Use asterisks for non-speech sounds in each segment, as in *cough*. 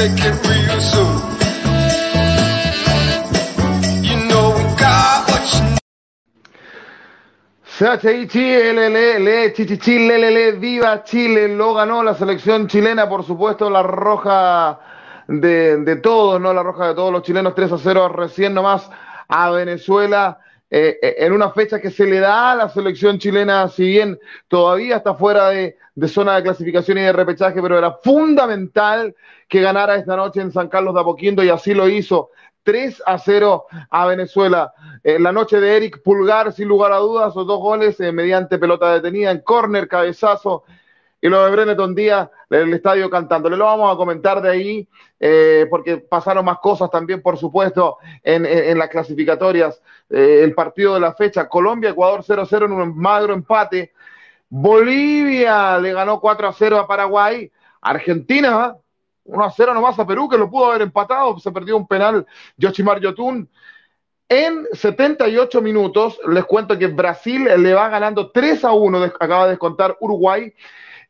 it real soon. You viva Chile, lo ganó la selección chilena, por supuesto, la roja de, de todos, ¿no? La roja de todos los chilenos, 3 a 0 recién nomás a Venezuela, eh, eh, en una fecha que se le da a la selección chilena, si bien todavía está fuera de, zona de clasificación y de repechaje, pero era fundamental que ganara esta noche en San Carlos de Apoquindo y así lo hizo. 3 a 0 a Venezuela. En la noche de Eric Pulgar, sin lugar a dudas, los dos goles eh, mediante pelota detenida en córner, cabezazo. Y lo de Breneton Díaz, el estadio cantando. Le lo vamos a comentar de ahí, eh, porque pasaron más cosas también, por supuesto, en, en- las clasificatorias. Eh, el partido de la fecha, Colombia, Ecuador 0-0 en un magro empate. Bolivia le ganó 4 a 0 a Paraguay. Argentina 1 a 0 nomás a Perú, que lo pudo haber empatado. Se perdió un penal Yoshimar Yotun. En 78 minutos, les cuento que Brasil le va ganando 3 a 1, des- acaba de descontar Uruguay.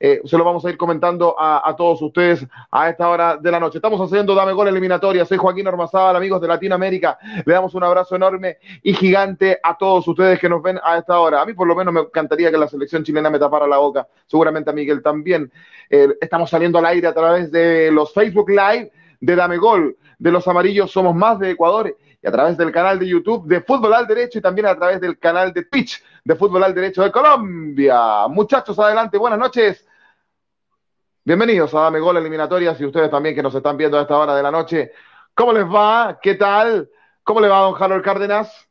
Eh, se lo vamos a ir comentando a, a todos ustedes a esta hora de la noche. Estamos haciendo Dame Gol eliminatoria. Soy Joaquín Ormazábal, amigos de Latinoamérica. Le damos un abrazo enorme y gigante a todos ustedes que nos ven a esta hora. A mí por lo menos me encantaría que la selección chilena me tapara la boca. Seguramente a Miguel también. Eh, estamos saliendo al aire a través de los Facebook Live de Dame Gol, de los amarillos Somos Más de Ecuador y a través del canal de YouTube de Fútbol al Derecho y también a través del canal de Twitch de Fútbol al Derecho de Colombia. Muchachos, adelante, buenas noches. Bienvenidos a Dame Gol Eliminatorias y ustedes también que nos están viendo a esta hora de la noche. ¿Cómo les va? ¿Qué tal? ¿Cómo le va a don Harold Cárdenas?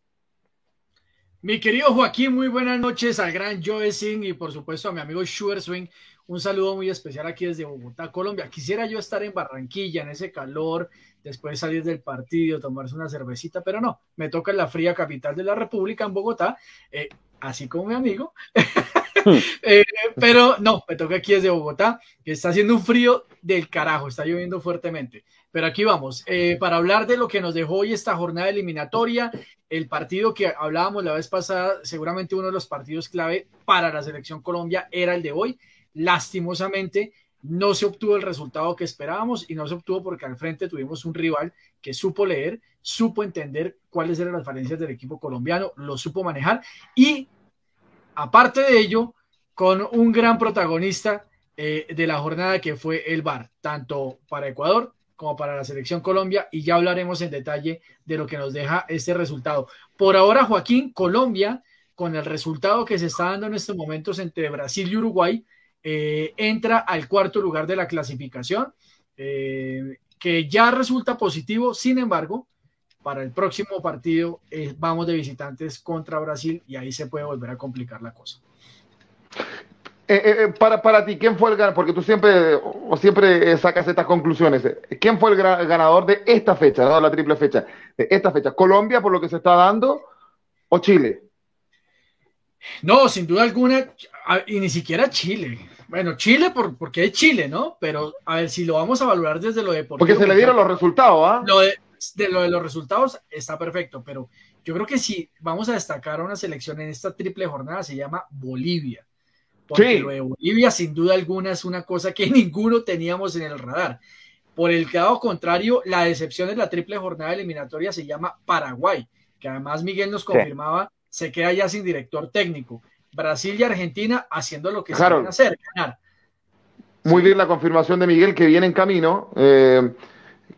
Mi querido Joaquín, muy buenas noches al gran Joe Singh y por supuesto a mi amigo Sugar Swing. Un saludo muy especial aquí desde Bogotá, Colombia. Quisiera yo estar en Barranquilla, en ese calor, después salir del partido, tomarse una cervecita, pero no, me toca en la fría capital de la República, en Bogotá, eh, así como mi amigo. *laughs* *laughs* Eh, pero no, me toca aquí desde Bogotá, que está haciendo un frío del carajo, está lloviendo fuertemente. Pero aquí vamos, eh, para hablar de lo que nos dejó hoy esta jornada eliminatoria, el partido que hablábamos la vez pasada, seguramente uno de los partidos clave para la selección Colombia era el de hoy. Lastimosamente, no se obtuvo el resultado que esperábamos y no se obtuvo porque al frente tuvimos un rival que supo leer, supo entender cuáles eran las falencias del equipo colombiano, lo supo manejar y aparte de ello, con un gran protagonista eh, de la jornada que fue el VAR, tanto para Ecuador como para la selección Colombia, y ya hablaremos en detalle de lo que nos deja este resultado. Por ahora, Joaquín, Colombia, con el resultado que se está dando en estos momentos entre Brasil y Uruguay, eh, entra al cuarto lugar de la clasificación, eh, que ya resulta positivo, sin embargo, para el próximo partido vamos de visitantes contra Brasil y ahí se puede volver a complicar la cosa. Eh, eh, eh, para, para ti, ¿quién fue el ganador? Porque tú siempre, o siempre eh, sacas estas conclusiones. Eh, ¿Quién fue el ganador de esta fecha, no la triple fecha? De esta fecha. ¿Colombia por lo que se está dando o Chile? No, sin duda alguna, y ni siquiera Chile. Bueno, Chile por, porque es Chile, ¿no? Pero a ver, si lo vamos a valorar desde lo deportivo. Porque se le dieron los resultados, ¿ah? Lo de, de lo de los resultados está perfecto, pero yo creo que si vamos a destacar a una selección en esta triple jornada se llama Bolivia. Porque Sí. lo de Bolivia, sin duda alguna, es una cosa que *laughs* ninguno teníamos en el radar. Por el lado contrario, la decepción de la triple jornada eliminatoria se llama Paraguay, que además Miguel nos confirmaba, se queda ya sin director técnico. Brasil y Argentina haciendo lo que saben hacer, ganar. Muy bien la confirmación de Miguel que viene en camino, eh,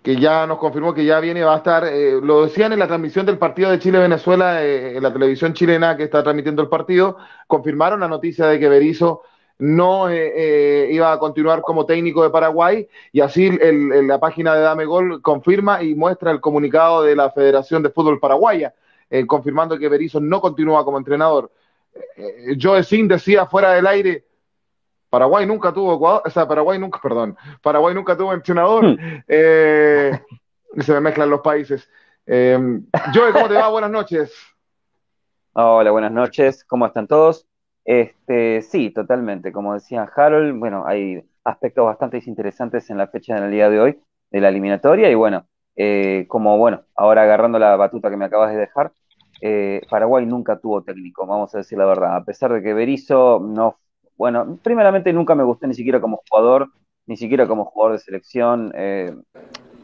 que ya nos confirmó que ya viene, va a estar, eh, lo decían en la transmisión del partido de Chile-Venezuela, eh, en la televisión chilena que está transmitiendo el partido, confirmaron la noticia de que Berizzo no eh, eh, iba a continuar como técnico de Paraguay y así el- la página de Dame Gol confirma y muestra el comunicado de la Federación de Fútbol Paraguaya, eh, confirmando que Berizzo no continúa como entrenador. Joe Sin decía fuera del aire, Paraguay nunca tuvo Ecuador, o sea, Paraguay nunca, *laughs* perdón, Paraguay nunca tuvo entrenador. *laughs* Eh, se me mezclan los países. Eh, Joe, ¿cómo te va? Buenas noches. Hola, buenas noches, ¿cómo están todos? Este, sí, totalmente, como decía Harold, bueno, hay aspectos bastante interesantes en la fecha del día de hoy de la eliminatoria y bueno, eh, como bueno, ahora agarrando la batuta que me acabas de dejar, eh, Paraguay nunca tuvo técnico, vamos a decir la verdad, a pesar de que Berizzo no, bueno, primeramente nunca me gustó ni siquiera como jugador, ni siquiera como jugador de selección, eh,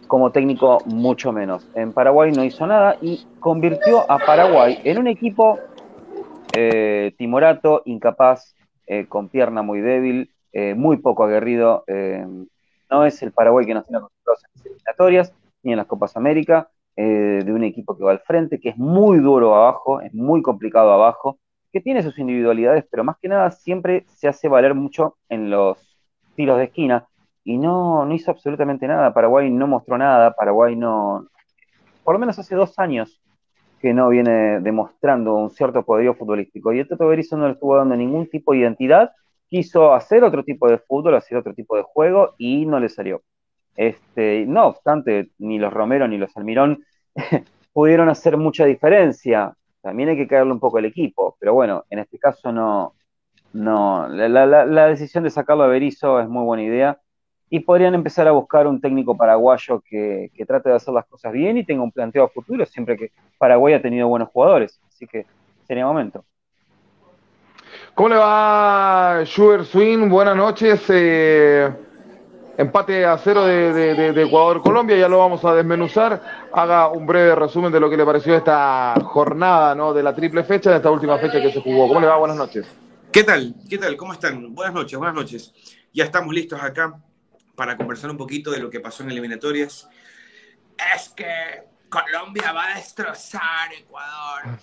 como técnico mucho menos. En Paraguay no hizo nada y convirtió a Paraguay en un equipo eh, timorato, incapaz, eh, con pierna muy débil, muy poco aguerrido. no es el Paraguay que nos tiene acostumbrados en las eliminatorias ni en las Copas América, de un equipo que va al frente, que es muy duro abajo, es muy complicado abajo, que tiene sus individualidades, pero más que nada siempre se hace valer mucho en los tiros de esquina y no, no hizo absolutamente nada. Paraguay no mostró nada, Paraguay no, por lo menos hace dos años que no viene demostrando un cierto poderío futbolístico. Y el Toto Berizzo no le estuvo dando ningún tipo de identidad, quiso hacer otro tipo de fútbol, hacer otro tipo de juego y no le salió. Este, no obstante, ni los Romero ni los Almirón *laughs* pudieron hacer mucha diferencia también hay que caerle un poco al equipo, pero bueno, en este caso no, no, la, decisión de sacarlo a Berizzo es muy buena idea y podrían empezar a buscar un técnico paraguayo que, trate de hacer las cosas bien y tenga un planteo a futuro, siempre que Paraguay ha tenido buenos jugadores, así que sería momento. ¿Cómo le va, Schubert Swing? Buenas noches. Eh, empate a cero de, Ecuador-Colombia, ya lo vamos a desmenuzar. Haga un breve resumen de lo que le pareció esta jornada ¿no? de la triple fecha, de esta última fecha que se jugó. ¿Cómo le va? Buenas noches. ¿Qué tal? ¿Qué tal? ¿Cómo están? Buenas noches, buenas noches. Ya estamos listos acá para conversar un poquito de lo que pasó en eliminatorias. Es que Colombia va a destrozar Ecuador.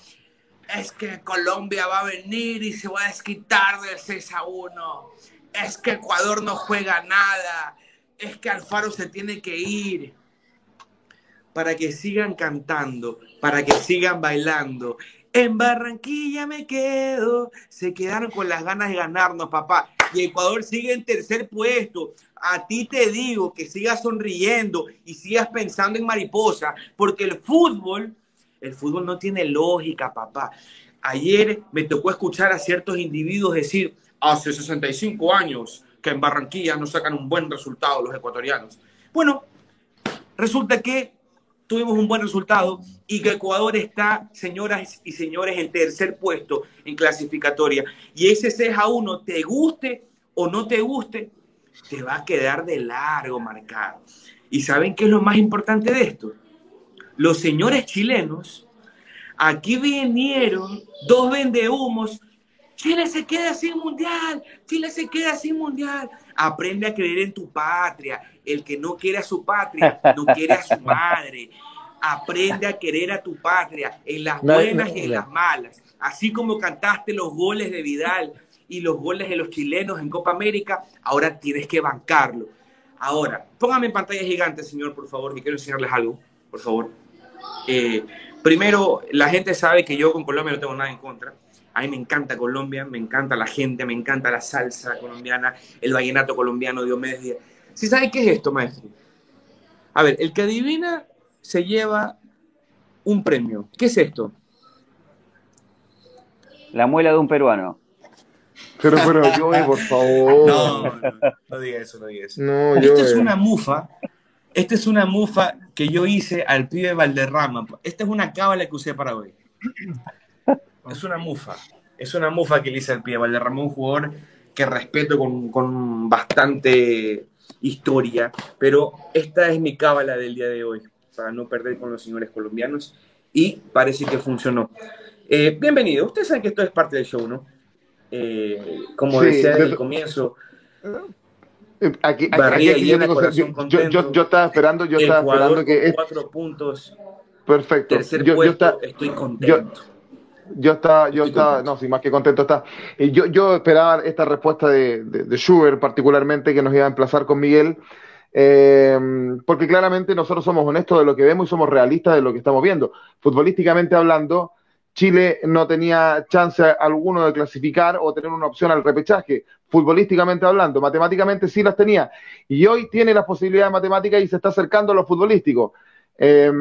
Es que Colombia va a venir y se va a desquitar del 6 a 1. Es que Ecuador no juega nada es que Alfaro se tiene que ir para que sigan cantando, para que sigan bailando. En Barranquilla me quedo. Se quedaron con las ganas de ganarnos, papá. Y Ecuador sigue en tercer puesto. A ti te digo que sigas sonriendo y sigas pensando en mariposa, porque el fútbol, el fútbol no tiene lógica, papá. Ayer me tocó escuchar a ciertos individuos decir, hace 65 años que en Barranquilla no sacan un buen resultado los ecuatorianos. Bueno, resulta que tuvimos un buen resultado y que Ecuador está, señoras y señores, en tercer puesto en clasificatoria. Y ese 6 a 1, te guste o no te guste, te va a quedar de largo marcado. ¿Y saben qué es lo más importante de esto? Los señores chilenos aquí vinieron dos vendehumos Chile se queda sin mundial, Chile se queda sin mundial. Aprende a creer en tu patria. El que no quiere a su patria, no quiere a su *laughs* madre. Aprende a querer a tu patria en las buenas y en las malas. Así como cantaste los goles de Vidal y los goles de los chilenos en Copa América, ahora tienes que bancarlo. Ahora, póngame en pantalla gigante, señor, por favor, que quiero enseñarles algo, por favor. Eh, primero, la gente sabe que yo con Colombia no tengo nada en contra a mí me encanta Colombia, me encanta la gente, me encanta la salsa colombiana, el vallenato colombiano, Diomedes Díaz. ¿Sí sabe qué es esto, maestro? A ver, el que adivina se lleva un premio. ¿Qué es esto? La muela de un peruano. Pero, pero, *laughs* yo, por favor. No, no, no diga eso, no diga eso. No, Esto es una mufa. Esta es una mufa que yo hice al pibe Valderrama. Esta es una cábala que usé para hoy. Es una mufa. Es una mufa que le hice al pie. Valderrama, un jugador que respeto con, bastante historia, pero esta es mi cábala del día de hoy, para no perder con los señores colombianos, y parece que funcionó. Eh, bienvenido, ustedes saben que esto es parte del show, ¿no? Eh, como decía desde el comienzo, eh, Aquí, yo, estaba esperando, yo estaba esperando que cuatro puntos. Perfecto. Tercer puesto, estoy contento yo estaba, yo estaba, no, sí, más que contento está. Y yo, yo esperaba esta respuesta de, de, Schubert, particularmente, que nos iba a emplazar con Miguel, eh, porque claramente nosotros somos honestos de lo que vemos y somos realistas de lo que estamos viendo. Futbolísticamente hablando, Chile no tenía chance alguno de clasificar o tener una opción al repechaje. Futbolísticamente hablando, matemáticamente sí las tenía. Y hoy tiene las posibilidades matemáticas y se está acercando a lo futbolístico. Eh,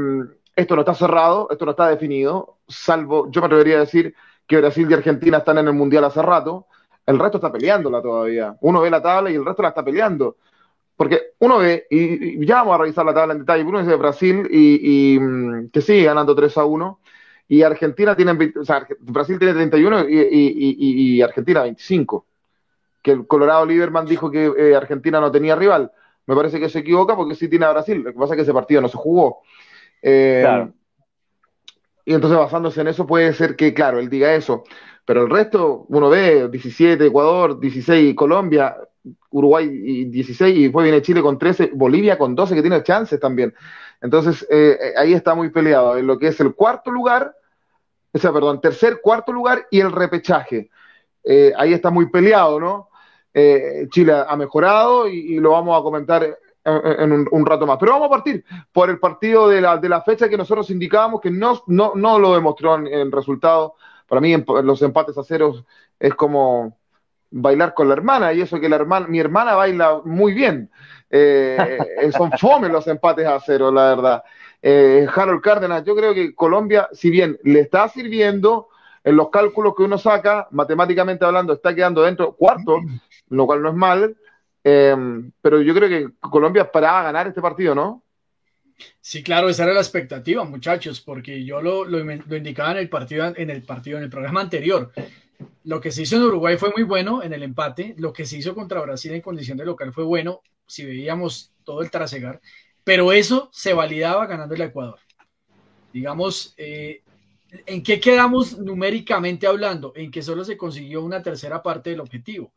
esto no está cerrado, esto no está definido, salvo, yo me atrevería a decir que Brasil y Argentina están en el Mundial hace rato, el resto está peleándola todavía. Uno ve la tabla y el resto la está peleando. Porque uno ve, y, ya vamos a revisar la tabla en detalle, uno dice Brasil y, mm, que sigue ganando 3 a 1, y Argentina tiene, o sea, Brasil tiene 31 y, y Argentina 25. que el Colorado Lieberman dijo que eh, Argentina no tenía rival. Me parece que se equivoca porque sí tiene a Brasil. Lo que pasa es que ese partido no se jugó. Eh, Claro. Y entonces basándose en eso puede ser que, claro, él diga eso. Pero el resto, uno ve 17 Ecuador, 16 Colombia, Uruguay y 16, y después viene Chile con 13, Bolivia con 12 que tiene chances también. Entonces eh, eh, ahí está muy peleado en lo que es el cuarto lugar, o sea, perdón, tercer, cuarto lugar y el repechaje. Eh, ahí está muy peleado, ¿no? Eh, Chile ha mejorado y, y lo vamos a comentar en, un, un rato más. Pero vamos a partir por el partido de la, de la fecha que nosotros indicábamos que no, no, no lo demostró en, en resultado. Para mí, en, los empates a ceros es como bailar con la hermana, y eso que la hermana, mi hermana baila muy bien. Eh, eh, son *laughs* fome los empates a cero, la verdad. Eh, Harold Cárdenas, yo creo que Colombia, si bien le está sirviendo en los cálculos que uno saca, matemáticamente hablando, está quedando dentro cuarto, lo cual no es mal, eh, pero yo creo que Colombia esperaba ganar este partido, ¿no? Sí, claro, esa era la expectativa, muchachos, porque yo lo, lo, lo, indicaba en el partido, en el partido, en el programa anterior. Lo que se hizo en Uruguay fue muy bueno en el empate, lo que se hizo contra Brasil en condición de local fue bueno, si veíamos todo el trasegar, pero eso se validaba ganando el Ecuador. Digamos, eh, ¿en qué quedamos numéricamente hablando? En que solo se consiguió una tercera parte del objetivo.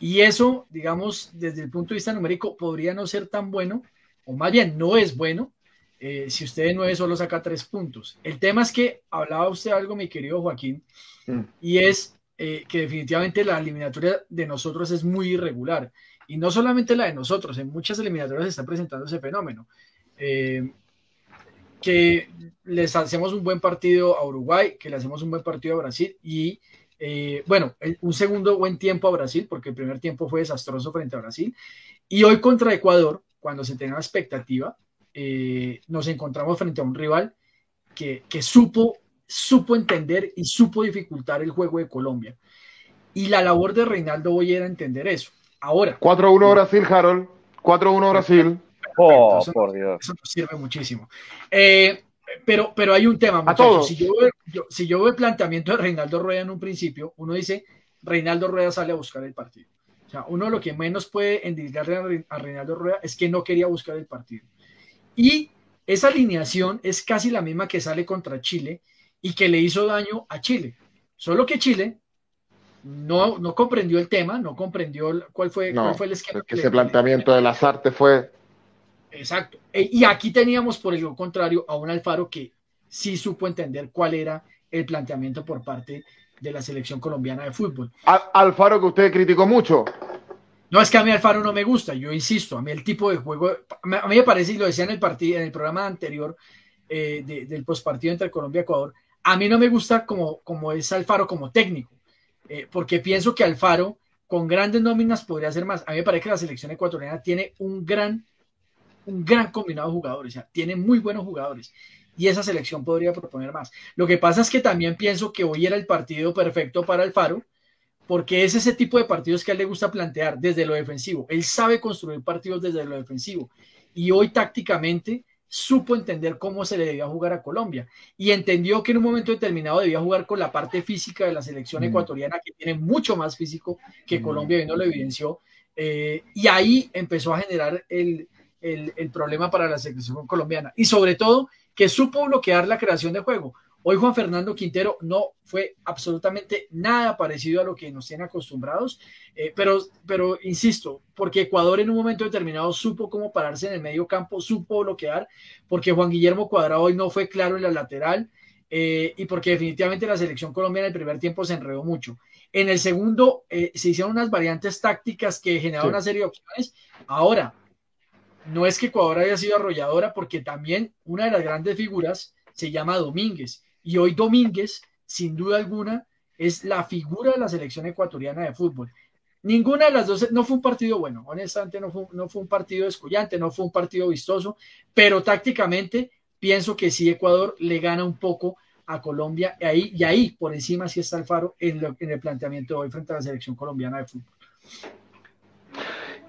Y eso, digamos, desde el punto de vista numérico, podría no ser tan bueno, o más bien no es bueno, eh, si usted de nueve solo saca tres puntos. El tema es que hablaba usted algo, mi querido Joaquín, mm. y es eh, que definitivamente la eliminatoria de nosotros es muy irregular. Y no solamente la de nosotros, en muchas eliminatorias se está presentando ese fenómeno. Eh, que les hacemos un buen partido a Uruguay, que le hacemos un buen partido a Brasil y eh, bueno, un segundo buen tiempo a Brasil, porque el primer tiempo fue desastroso frente a Brasil. Y hoy contra Ecuador, cuando se tenga expectativa, eh, nos encontramos frente a un rival que, que, supo, supo entender y supo dificultar el juego de Colombia. Y la labor de Reinaldo hoy era entender eso. Ahora. 4-1 Brasil, Harold. 4-1 Brasil. Oh, eso, por Dios. Eso nos sirve muchísimo. Eh, pero, pero hay un tema, muchachos. Si yo, veo, yo, si yo veo el planteamiento de Reinaldo Rueda en un principio, uno dice, Reinaldo Rueda sale a buscar el partido. O sea, uno lo que menos puede endilgarle a Reinaldo Rueda es que no quería buscar el partido. Y esa alineación es casi la misma que sale contra Chile y que le hizo daño a Chile. Solo que Chile no, no comprendió el tema, no comprendió cuál fue, no, cuál fue el esquema. Que ese planteamiento de las artes fue Exacto. E, Y aquí teníamos, por el contrario, a un Alfaro que sí supo entender cuál era el planteamiento por parte de la selección colombiana de fútbol. Al Alfaro que usted criticó mucho. No es que a mí Alfaro no me gusta, yo insisto, a mí el tipo de juego, a mí me parece, y lo decía en el, partido, en el programa anterior eh, de, del postpartido entre Colombia y Ecuador, a mí no me gusta como, como es Alfaro como técnico, eh, porque pienso que Alfaro con grandes nóminas podría hacer más. A mí me parece que la selección ecuatoriana tiene un gran un gran combinado de jugadores, o sea, tiene muy buenos jugadores y esa selección podría proponer más. Lo que pasa es que también pienso que hoy era el partido perfecto para Alfaro, porque es ese tipo de partidos que a él le gusta plantear desde lo defensivo. Él sabe construir partidos desde lo defensivo y hoy tácticamente supo entender cómo se le debía jugar a Colombia y entendió que en un momento determinado debía jugar con la parte física de la selección mm. ecuatoriana que tiene mucho más físico que mm. Colombia, y no lo evidenció. Eh, y ahí empezó a generar el, el, el, problema para la selección colombiana y sobre todo que supo bloquear la creación de juego. Hoy Juan Fernando Quintero no fue absolutamente nada parecido a lo que nos tienen acostumbrados, eh, pero, pero insisto, porque Ecuador en un momento determinado supo cómo pararse en el medio campo, supo bloquear, porque Juan Guillermo Cuadrado hoy no fue claro en la lateral eh, y porque definitivamente la selección colombiana en el primer tiempo se enredó mucho. En el segundo eh, se hicieron unas variantes tácticas que generaron sí. una serie de opciones. Ahora, no es que Ecuador haya sido arrolladora, porque también una de las grandes figuras se llama Domínguez. Y hoy Domínguez, sin duda alguna, es la figura de la selección ecuatoriana de fútbol. Ninguna de las dos, no fue un partido bueno, honestamente no fue, no fue un partido descollante, no fue un partido vistoso, pero tácticamente pienso que sí Ecuador le gana un poco a Colombia y ahí, y ahí por encima sí está Alfaro en, lo, en el planteamiento de hoy frente a la selección colombiana de fútbol.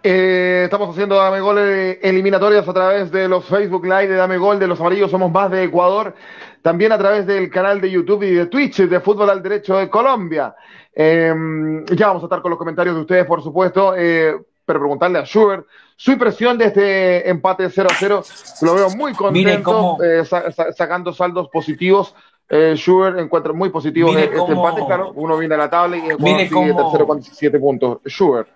Eh, estamos haciendo Dame Gol eh, eliminatorias a través de los Facebook Live de Dame Gol de los Amarillos Somos Más de Ecuador, también a través del canal de YouTube y de Twitch de Fútbol al Derecho de Colombia. Eh, ya vamos a estar con los comentarios de ustedes, por supuesto, eh, pero preguntarle a Schubert su impresión de este empate 0-0. Lo veo muy contento, cómo- eh, sa- sa- sacando saldos positivos. Eh, Schubert encuentra muy positivo este cómo- empate, claro. Uno viene a la tabla y Mire sigue cómo- tercero con 17 puntos. Schubert.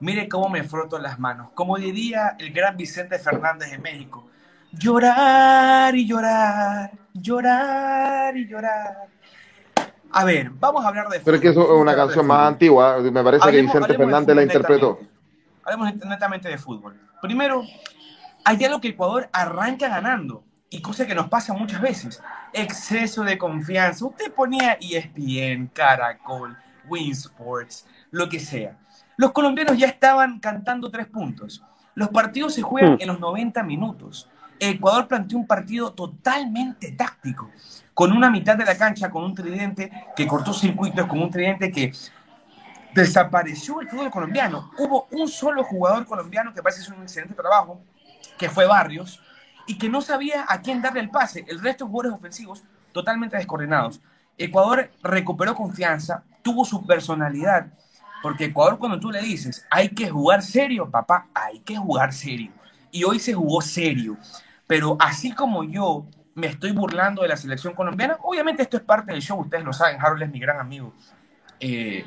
Mire cómo me froto las manos. Como diría el gran Vicente Fernández de México, llorar y llorar, llorar y llorar. A ver, vamos a hablar de Pero es que eso es una canción más antigua. Me parece que Vicente Fernández la interpretó. Hablemos netamente de fútbol. Primero, hay algo que Ecuador arranca ganando y cosa que nos pasa muchas veces. Exceso de confianza. Usted ponía ESPN, Caracol, Winsports, lo que sea. Los colombianos ya estaban cantando tres puntos. Los partidos se juegan Mm. en los 90 minutos. Ecuador planteó un partido totalmente táctico, con una mitad de la cancha, con un tridente que cortó circuitos, con un tridente que desapareció el fútbol colombiano. Hubo un solo jugador colombiano que parece hacer un excelente trabajo, que fue Barrios, y que no sabía a quién darle el pase. El resto de jugadores ofensivos totalmente descoordinados. Ecuador recuperó confianza, tuvo su personalidad, porque Ecuador cuando tú le dices, hay que jugar serio, papá, hay que jugar serio. Y hoy se jugó serio. Pero así como yo me estoy burlando de la selección colombiana, obviamente esto es parte del show, ustedes lo saben, Harold es mi gran amigo. Eh,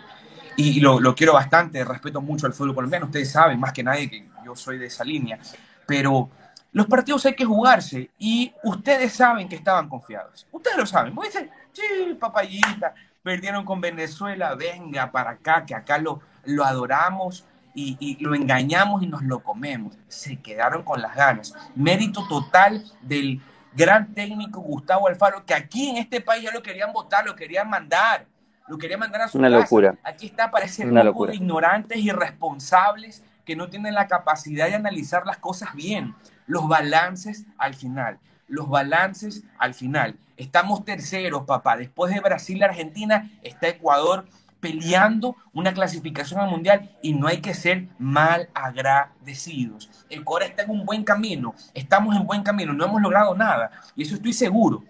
y lo, quiero bastante, respeto mucho al fútbol colombiano, ustedes saben más que nadie que yo soy de esa línea, pero los partidos hay que jugarse y ustedes saben que estaban confiados, ustedes lo saben, vos dicen, sí, papayita, perdieron con Venezuela, venga para acá, que acá lo, lo adoramos y, y lo engañamos y nos lo comemos, se quedaron con las ganas, mérito total del gran técnico Gustavo Alfaro, que aquí en este país ya lo querían votar, lo querían mandar, lo querían mandar a su Una casa. locura. Aquí está para ese Una grupo locura. de ignorantes irresponsables que no tienen la capacidad de analizar las cosas bien. Los balances al final. Los balances al final. Estamos terceros, papá. Después de Brasil y Argentina está Ecuador peleando una clasificación al mundial y no hay que ser mal agradecidos. Ecuador está en un buen camino, estamos en buen camino, no hemos logrado nada y eso estoy seguro.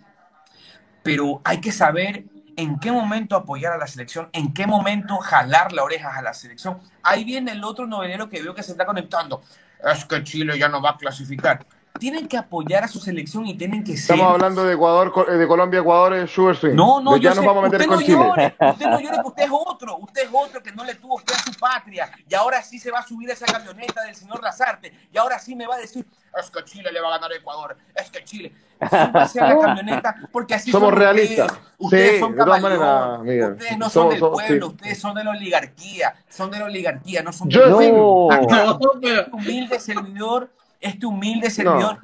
Pero hay que saber en qué momento apoyar a la selección, en qué momento jalar las orejas a la selección. Ahí viene el otro novelero que veo que se está conectando. Es que Chile ya no va a clasificar. Tienen que apoyar a su selección y tienen que ser Estamos hablando de Ecuador, eh, de Colombia, Ecuador, eh, Schubert Swing. no, no, ya yo nos sé, vamos a meter usted con no Chile. llore, *laughs* usted no llore, que usted es otro, usted es otro que no le tuvo fe a su patria, y ahora sí se va a subir a esa camioneta del señor Lazarte, y ahora sí me va a decir, es que Chile le va a ganar a Ecuador, es que Chile, súbase a la camioneta, porque así Somos son realistas. ustedes, ustedes Sí, son Miguel. ustedes no son del somos- pueblo, sí. ustedes son de la oligarquía, son de la oligarquía, no son Yo del sí. pueblo. Acá, *laughs* No, pero- humilde servidor, este humilde servidor,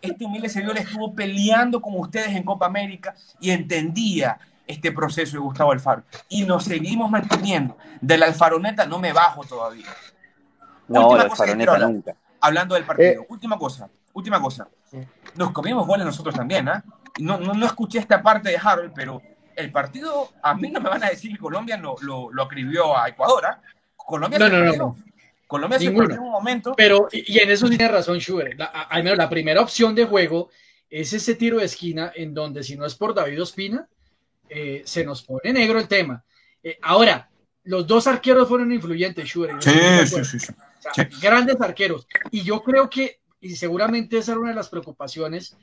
este humilde servidor estuvo peleando con ustedes en Copa América y entendía este proceso de Gustavo Alfaro. Y nos seguimos manteniendo. De la alfaroneta no me bajo todavía. No, Última la cosa que faroneta quiero hablar. nunca. Hablando del partido. Eh. última cosa, última cosa. Nos comimos goles nosotros también, ¿ah? No, no, no escuché esta parte de Harold, pero el partido, a mí no me van a decir que Colombia lo, lo, lo acribió a Ecuador, ¿ah? Colombia No, no, no, Colombia se Ninguno. perdió en un momento. Pero, y en eso sí tiene razón Schubert. La, a- al menos la primera opción de juego es ese tiro de esquina en donde si no es por David Ospina, eh, se nos pone negro el tema. Eh, ahora, los dos arqueros fueron influyentes, Schubert. Sí, sí, sí, sí. O sea, Grandes arqueros. Y yo creo que, y seguramente esa era una de las preocupaciones,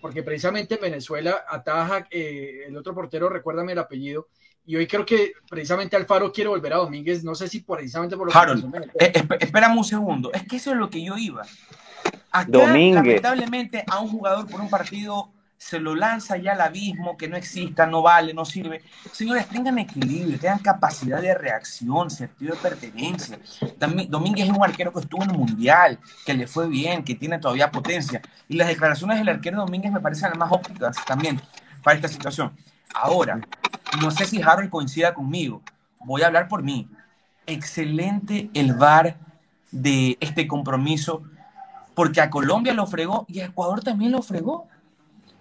porque precisamente en Venezuela ataja eh, el otro portero, recuérdame el apellido, y hoy creo que precisamente Alfaro quiere volver a Domínguez, no sé si precisamente por lo que Harold, Venezuela. Eh, esp- espérame un segundo. Es que eso es lo que yo iba. Acá, Domínguez. lamentablemente, a un jugador por un partido se lo lanza ya al abismo, que no exista, no vale, no sirve. Señores, tengan equilibrio, tengan capacidad de reacción, sentido de pertenencia. También, Domínguez es un arquero que estuvo en el Mundial, que le fue bien, que tiene todavía potencia. Y las declaraciones del arquero Domínguez me parecen las más ópticas también para esta situación. Ahora, no sé si Harold coincida conmigo. Voy a hablar por mí. Excelente el VAR de este compromiso, porque a Colombia lo fregó y a Ecuador también lo fregó.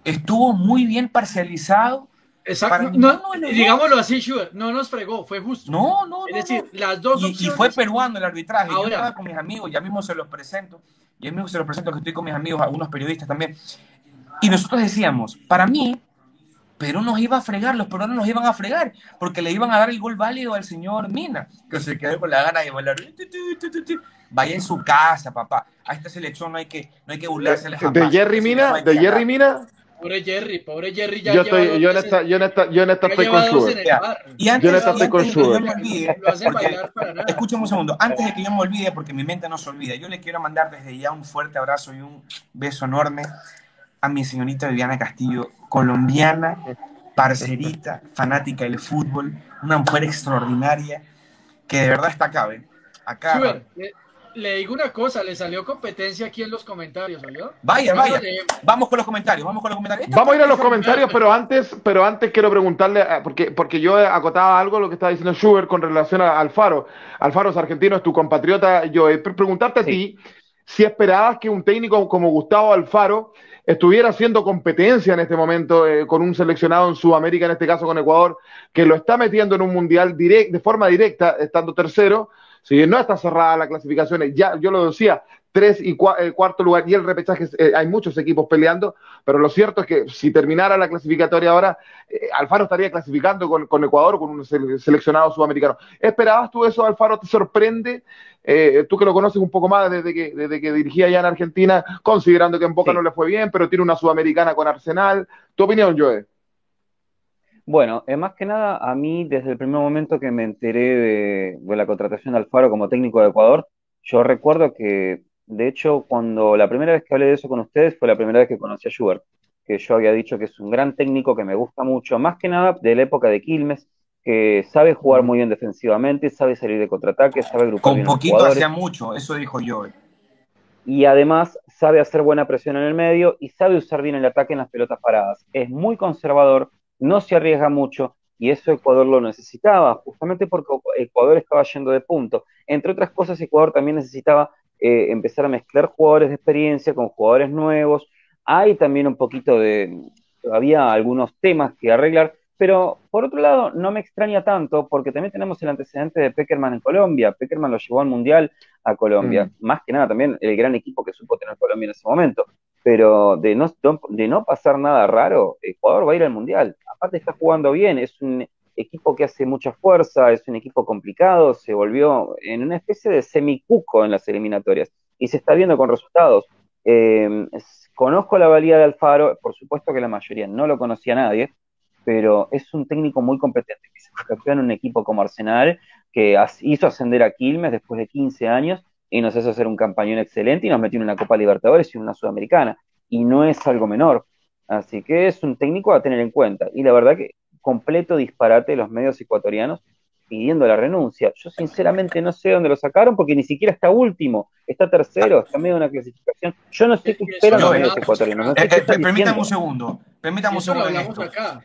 Estuvo muy bien parcializado Exacto. No, digámoslo así, Schubert, no nos fregó, fue justo. No, no, es decir, las dos Y, y opciones. fue peruano el arbitraje. Yo Ahora- estaba con mis amigos, ya mismo se los presento. Ya mismo se los presento que estoy con mis amigos, algunos periodistas también. Y nosotros decíamos, para mí, Perú nos iba a fregar, los peruanos nos iban a fregar, porque le iban a dar el gol válido al señor Mina, que se quedó con la gana de bailar. Vaya en su casa, papá. A esta selección no hay que, no hay que burlarse De Jerry Mina, de Jerry Mina, Pobre Jerry, pobre Jerry ya yo estoy, yo en esta, yo en esta, yo en esta estoy con Schubert. Y antes, Yo en esta estoy con antes de que yo Schubert. Escúchame un segundo, antes de que yo me olvide, porque mi mente no se olvida, yo le quiero mandar desde ya un fuerte abrazo y un beso enorme a mi señorita Viviana Castillo, colombiana, parcerita, fanática del fútbol, una mujer extraordinaria, que de verdad está acá, ¿ven? Acá. Schubert, le, le digo una cosa, le salió competencia aquí en los comentarios, ¿oyó? Vaya, vaya. Vamos con los comentarios, vamos con los comentarios. Esta Vamos a ir a los comentarios, pero antes, pero antes quiero preguntarle, ah, porque, porque yo acotaba algo lo que estaba diciendo Schubert con relación a Alfaro. Alfaro es argentino, es tu compatriota. Yo eh, pre- preguntarte a Sí. ti si esperabas que un técnico como Gustavo Alfaro estuviera haciendo competencia en este momento eh, con un seleccionado en Sudamérica, en este caso con Ecuador, que lo está metiendo en un mundial direct, de forma directa, estando tercero. Si no está cerrada la clasificación, eh, ya yo lo decía, tres y cua- eh, cuarto lugar y el repechaje, eh, hay muchos equipos peleando, pero lo cierto es que si terminara la clasificatoria ahora, eh, Alfaro estaría clasificando con, con Ecuador, con un sele- seleccionado sudamericano. ¿Esperabas tú eso, Alfaro? ¿Te sorprende? Eh, tú que lo conoces un poco más desde que, desde que dirigía allá en Argentina, considerando que en Boca Sí. no le fue bien, pero tiene una sudamericana con Arsenal. ¿Tu opinión, Joe? Bueno, eh, más que nada, a mí desde el primer momento que me enteré de, de la contratación de Alfaro como técnico de Ecuador, yo recuerdo que, de hecho, cuando la primera vez que hablé de eso con ustedes fue la primera vez que conocí a Schubert, que yo había dicho que es un gran técnico que me gusta mucho, más que nada de la época de Quilmes, que sabe jugar muy bien defensivamente, sabe salir de contraataque, sabe agrupar Con bien poquito hacía mucho, eso dijo yo. y además sabe hacer buena presión en el medio y sabe usar bien el ataque en las pelotas paradas. Es muy conservador, no se arriesga mucho y eso Ecuador lo necesitaba, justamente porque Ecuador estaba yendo de punto. Entre otras cosas, Ecuador también necesitaba eh, empezar a mezclar jugadores de experiencia con jugadores nuevos. Hay también un poquito de, todavía algunos temas que arreglar, pero por otro lado no me extraña tanto porque también tenemos el antecedente de Peckerman en Colombia. Peckerman lo llevó al Mundial a Colombia. Mm. Más que nada también el gran equipo que supo tener Colombia en ese momento. Pero de no, de no pasar nada raro, Ecuador va a ir al Mundial. Aparte está jugando bien, es un equipo que hace mucha fuerza, es un equipo complicado, se volvió en una especie de semicuco en las eliminatorias y se está viendo con resultados. Eh, conozco la valía de Alfaro, por supuesto que la mayoría no lo conocía nadie, pero es un técnico muy competente, que se fue en un equipo como Arsenal, que hizo ascender a Quilmes después de 15 años y nos hizo hacer un campañón excelente y nos metió en una Copa Libertadores y una Sudamericana. Y no es algo menor. Así que es un técnico a tener en cuenta. Y la verdad que completo disparate de los medios ecuatorianos pidiendo la renuncia. Yo sinceramente no sé dónde lo sacaron porque ni siquiera está último, está tercero, está medio de una clasificación. Yo no sé qué esperan los medios ecuatorianos. No sé Eh, eh, permítame diciendo. un segundo, permítame un segundo en esto. acá.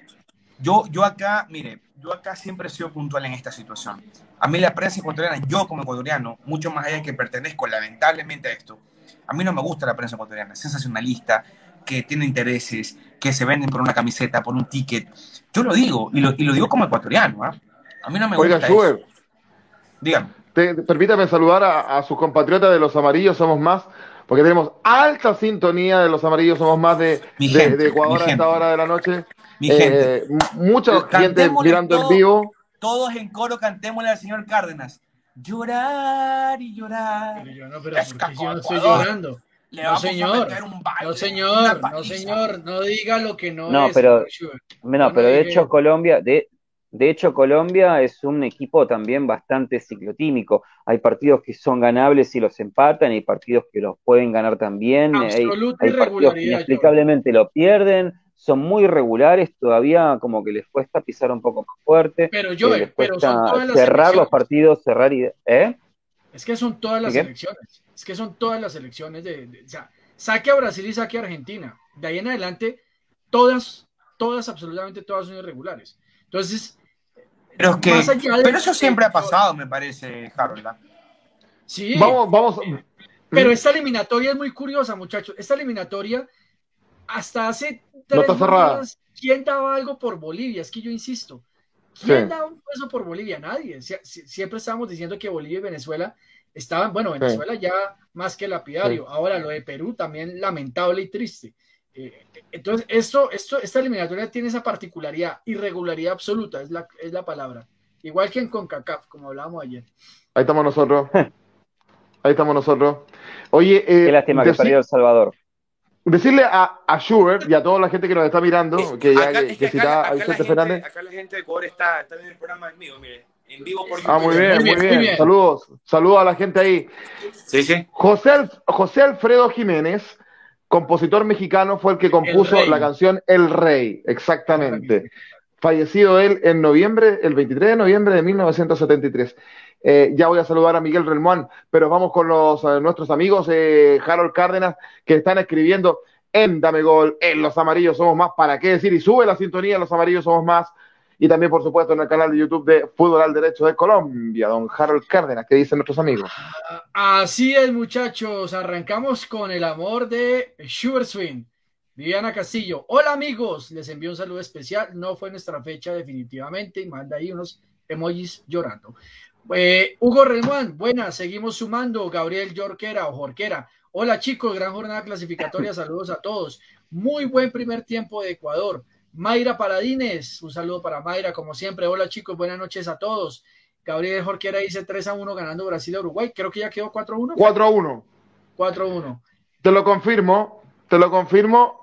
Yo, yo acá, mire, yo acá siempre he sido puntual en esta situación. A mí la prensa ecuatoriana, yo como ecuatoriano, mucho más allá de que pertenezco lamentablemente a esto, a mí no me gusta la prensa ecuatoriana, sensacionalista, que tiene intereses, que se venden por una camiseta, por un ticket. Yo lo digo, y lo, y lo digo como ecuatoriano, ¿ah? A mí no me Oiga, gusta eso. Schubert, Dígame. te- te- permítame saludar a, a sus compatriotas de los amarillos, somos más, porque tenemos alta sintonía de los amarillos, somos más de, de- gente, de Ecuador a esta hora de la noche. Mi Eh, gente, m- mucha gente mirando en vivo. todos en coro cantémosle al señor Cárdenas. Llorar y llorar. Pero yo no, pero Es ¿por qué si yo no estoy llorando? Le No, vamos señor. a meter un baile, No, señor, no, señor, no diga lo que no, No, es. pero-. No, No, pero de hecho Colombia, de, de hecho Colombia es un equipo también bastante ciclotímico. Hay partidos que son ganables y los empatan, hay partidos que los pueden ganar también, hay, Absoluta hay partidos que inexplicablemente lo pierden, son muy regulares, todavía como que les cuesta pisar un poco más fuerte, Pero yo, eh, les pero son cuesta todas las cerrar los partidos, cerrar y... ¿Eh? Es que son todas las elecciones. Es que son todas las elecciones de, de- o sea, saque a Brasil y saque a Argentina. De ahí en adelante, todas, todas, absolutamente todas son irregulares. Entonces, Pero, es que, más allá de- pero eso siempre ha pasado, me parece, Harold. ¿ah? Sí, Vamos, vamos. pero esta eliminatoria es muy curiosa, muchachos. Esta eliminatoria, hasta hace tres jornadas, ¿quién daba algo por Bolivia? Es que yo insisto, ¿quién Sí. daba un peso por Bolivia? Nadie. Sie- sie- Siempre estábamos diciendo que Bolivia y Venezuela estaban, bueno, Venezuela ya más que lapidario. Ahora lo de Perú también lamentable y triste. Eh, entonces, esto, esto, esta eliminatoria tiene esa particularidad, irregularidad absoluta, es la, es la palabra. Igual que en CONCACAF, como hablábamos ayer. Ahí estamos nosotros. *laughs* Ahí estamos nosotros. Oye, eh, Qué lástima que perdió El Salvador. decirle a, a Schubert y a toda la gente que nos está mirando, que ya Acá- que, es que acá- citaba acá a la Vicente gente- Fernández. Acá la gente de Ecuador está, está viendo el programa en vivo, mire, en vivo por Ah, muy YouTube. bien, Muy muy bien, bien. muy bien. Saludos, saludos a la gente ahí. Sí, sí. José, José Alfredo Jiménez, compositor mexicano, fue el que compuso la canción El Rey, exactamente. Fallecido él en noviembre, el 23 de noviembre de 1973. Eh, ya voy a saludar a Miguel Relmuán, pero vamos con los, eh, nuestros amigos eh, Harold Cárdenas que están escribiendo en Dame Gol, en Los Amarillos Somos Más, ¿para qué decir? Y sube la sintonía, Los Amarillos Somos Más. Y también, por supuesto, en el canal de YouTube de Fútbol al Derecho de Colombia, don Harold Cárdenas, que dicen nuestros amigos. Así es, muchachos. Arrancamos con el amor de Sugar Swing. Viviana Castillo. Hola, amigos. Les envío un saludo especial. No fue nuestra fecha, definitivamente. Y manda ahí unos emojis llorando. Eh, Hugo Relmuán. Buenas. Seguimos sumando. Gabriel Yorquera o Jorquera. Hola, chicos. Gran jornada clasificatoria. *laughs* Saludos a todos. Muy buen primer tiempo de Ecuador. Mayra Paradines. Un saludo para Mayra, como siempre. Hola, chicos. Buenas noches a todos. Gabriel Jorquera dice 3 a 1 ganando Brasil a Uruguay. Creo que ya quedó 4 a 1. 4 a 1. 4 a 1. Te lo confirmo, te lo confirmo.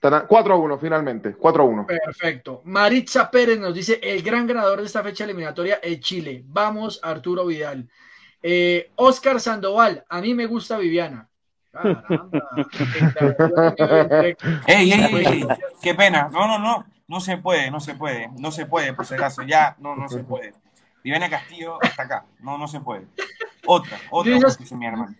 Tará- 4 a 1 finalmente, 4 a 1. Perfecto. Maritza Pérez nos dice: el gran ganador de esta fecha eliminatoria es Chile. Vamos, Arturo Vidal. Eh, Oscar Sandoval, a mí me gusta Viviana. Caramba. Ey, ey, ey, ey, qué pena. No, no, no. No se puede, no se puede. No se puede, por si acaso. Ya, no, no se puede. Viviana Castillo hasta acá. No, no se puede. Otra, otra, dice mi hermano.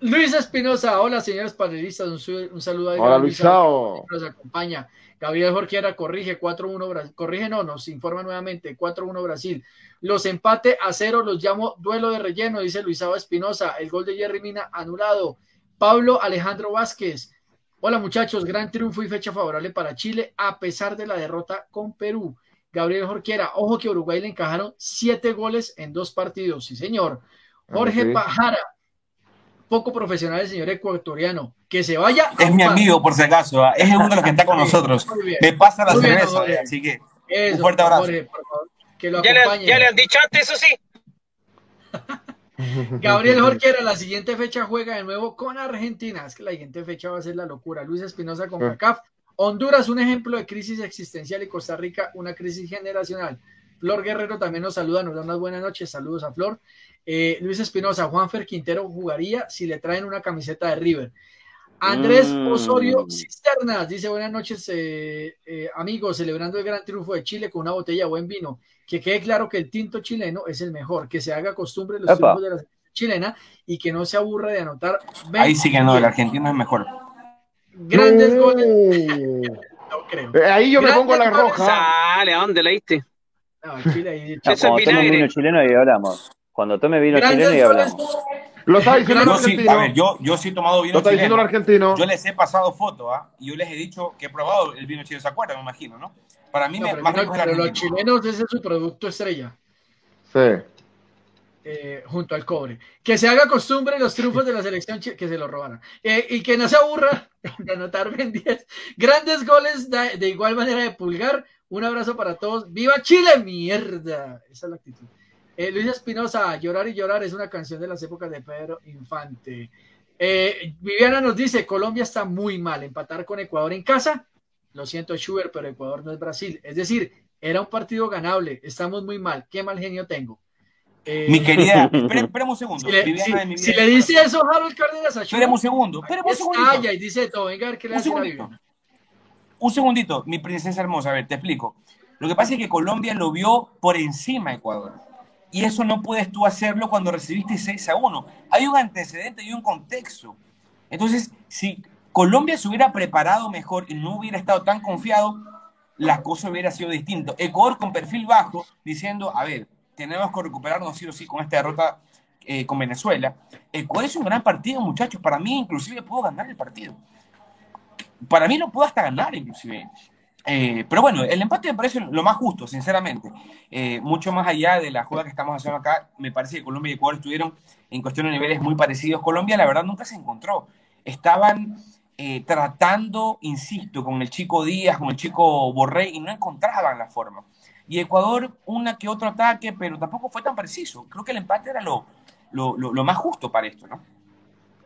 Luis Espinosa, hola señores panelistas, un, un saludo a Hola, Luisa, Luisao. que nos acompaña. Gabriel Jorquera corrige 4-1 Brasil. Corrige, no, nos informa nuevamente 4-1 Brasil. Los empate a cero los llamo duelo de relleno, dice Luisao Espinosa. El gol de Jerry Mina anulado. Pablo Alejandro Vázquez. Hola muchachos, gran triunfo y fecha favorable para Chile a pesar de la derrota con Perú. Gabriel Jorquera, ojo que a Uruguay le encajaron siete goles en dos partidos, sí señor. Jorge Ah, sí. Pajara, poco profesional el señor ecuatoriano, que se vaya. Es mi amigo, por si acaso. ¿ah? Es uno de los que está con nosotros. Me pasa la Muy cerveza, Jorge. eh, así que Eso, Un fuerte abrazo. Jorge, por favor, que lo Ya le, acompañe. ya le han dicho antes, eso sí. *laughs* *laughs* Gabriel Jorquera, la siguiente fecha juega de nuevo con Argentina. Es que la siguiente fecha va a ser la locura. Luis Espinosa con Ah. CACAF. Honduras, un ejemplo de crisis existencial y Costa Rica, una crisis generacional. Flor Guerrero también nos saluda, nos da unas buenas noches. Saludos a Flor. Eh, Luis Espinosa, Juanfer Quintero jugaría si le traen una camiseta de River. Andrés Mm. Osorio Cisternas dice buenas noches eh, eh, amigos, celebrando el gran triunfo de Chile con una botella de buen vino. Que quede claro que el tinto chileno es el mejor, que se haga costumbre los Epa. triunfos de la chilena y que no se aburra de anotar ahí sí que no, el argentino es mejor. grandes goles. Uh. No creo. Eh, Ahí yo me pongo la goles. roja. Sale, ¿a dónde la diste? No, Chile ahí- No, cuando tome vino chileno y hablamos. Cuando tome vino Grandes chileno y goles. Lo está diciendo Yo sí, argentino. a ver, yo, yo sí he tomado Lo vino está diciendo chileno. argentino. Yo les he pasado fotos, ¿ah? Y yo les he dicho que he probado el vino chileno, ¿se acuerdan? Me imagino, ¿no? Para mí No, me pero, más no, rico el pero los chilenos ese es su producto estrella. Sí. eh, junto al cobre. Que se haga costumbre los triunfos de la selección que se lo robaran. Eh, y que no se aburra *laughs* de anotar bien 10. Grandes goles de, de igual manera de pulgar. Un abrazo para todos. ¡Viva Chile! ¡Mierda! Esa es la actitud. Eh, Luis Espinosa, Llorar y Llorar es una canción de las épocas de Pedro Infante. Eh, Viviana nos dice, Colombia está muy mal. Empatar con Ecuador en casa. Lo siento, Schubert, pero Ecuador no es Brasil. Es decir, era un partido ganable. Estamos muy mal. Qué mal genio tengo. Eh, Mi querida, *laughs* espérame un segundo. si le, Viviana si- mi si le dice eso Harold Cárdenas a un segundo, un segundito. y dice todo. Venga, a ver qué le Un a segundito. Viviana. Un segundito, mi princesa hermosa, a ver, te explico. Lo que pasa es que Colombia lo vio por encima de Ecuador. Y eso no puedes tú hacerlo cuando recibiste 6 a 1. Hay un antecedente y un contexto. Entonces, si Colombia se hubiera preparado mejor y no hubiera estado tan confiado, la cosa hubiera sido distinta. Ecuador con perfil bajo, diciendo, a ver, tenemos que recuperarnos sí o sí con esta derrota eh, con Venezuela. Ecuador es un gran partido, muchachos. Para mí, inclusive, puedo ganar el partido. para mí lo pudo hasta ganar, inclusive. Eh, pero bueno, el empate me parece lo más justo, sinceramente. Eh, mucho más allá de la jugada que estamos haciendo acá, me parece que Colombia y Ecuador estuvieron en cuestión de niveles muy parecidos. Colombia, la verdad, nunca se encontró. Estaban eh, tratando, insisto, con el chico Díaz, con el chico Borré, y no encontraban la forma. Y Ecuador, una que otro ataque, pero tampoco fue tan preciso. Creo que el empate era lo, lo, lo, lo más justo para esto, ¿no?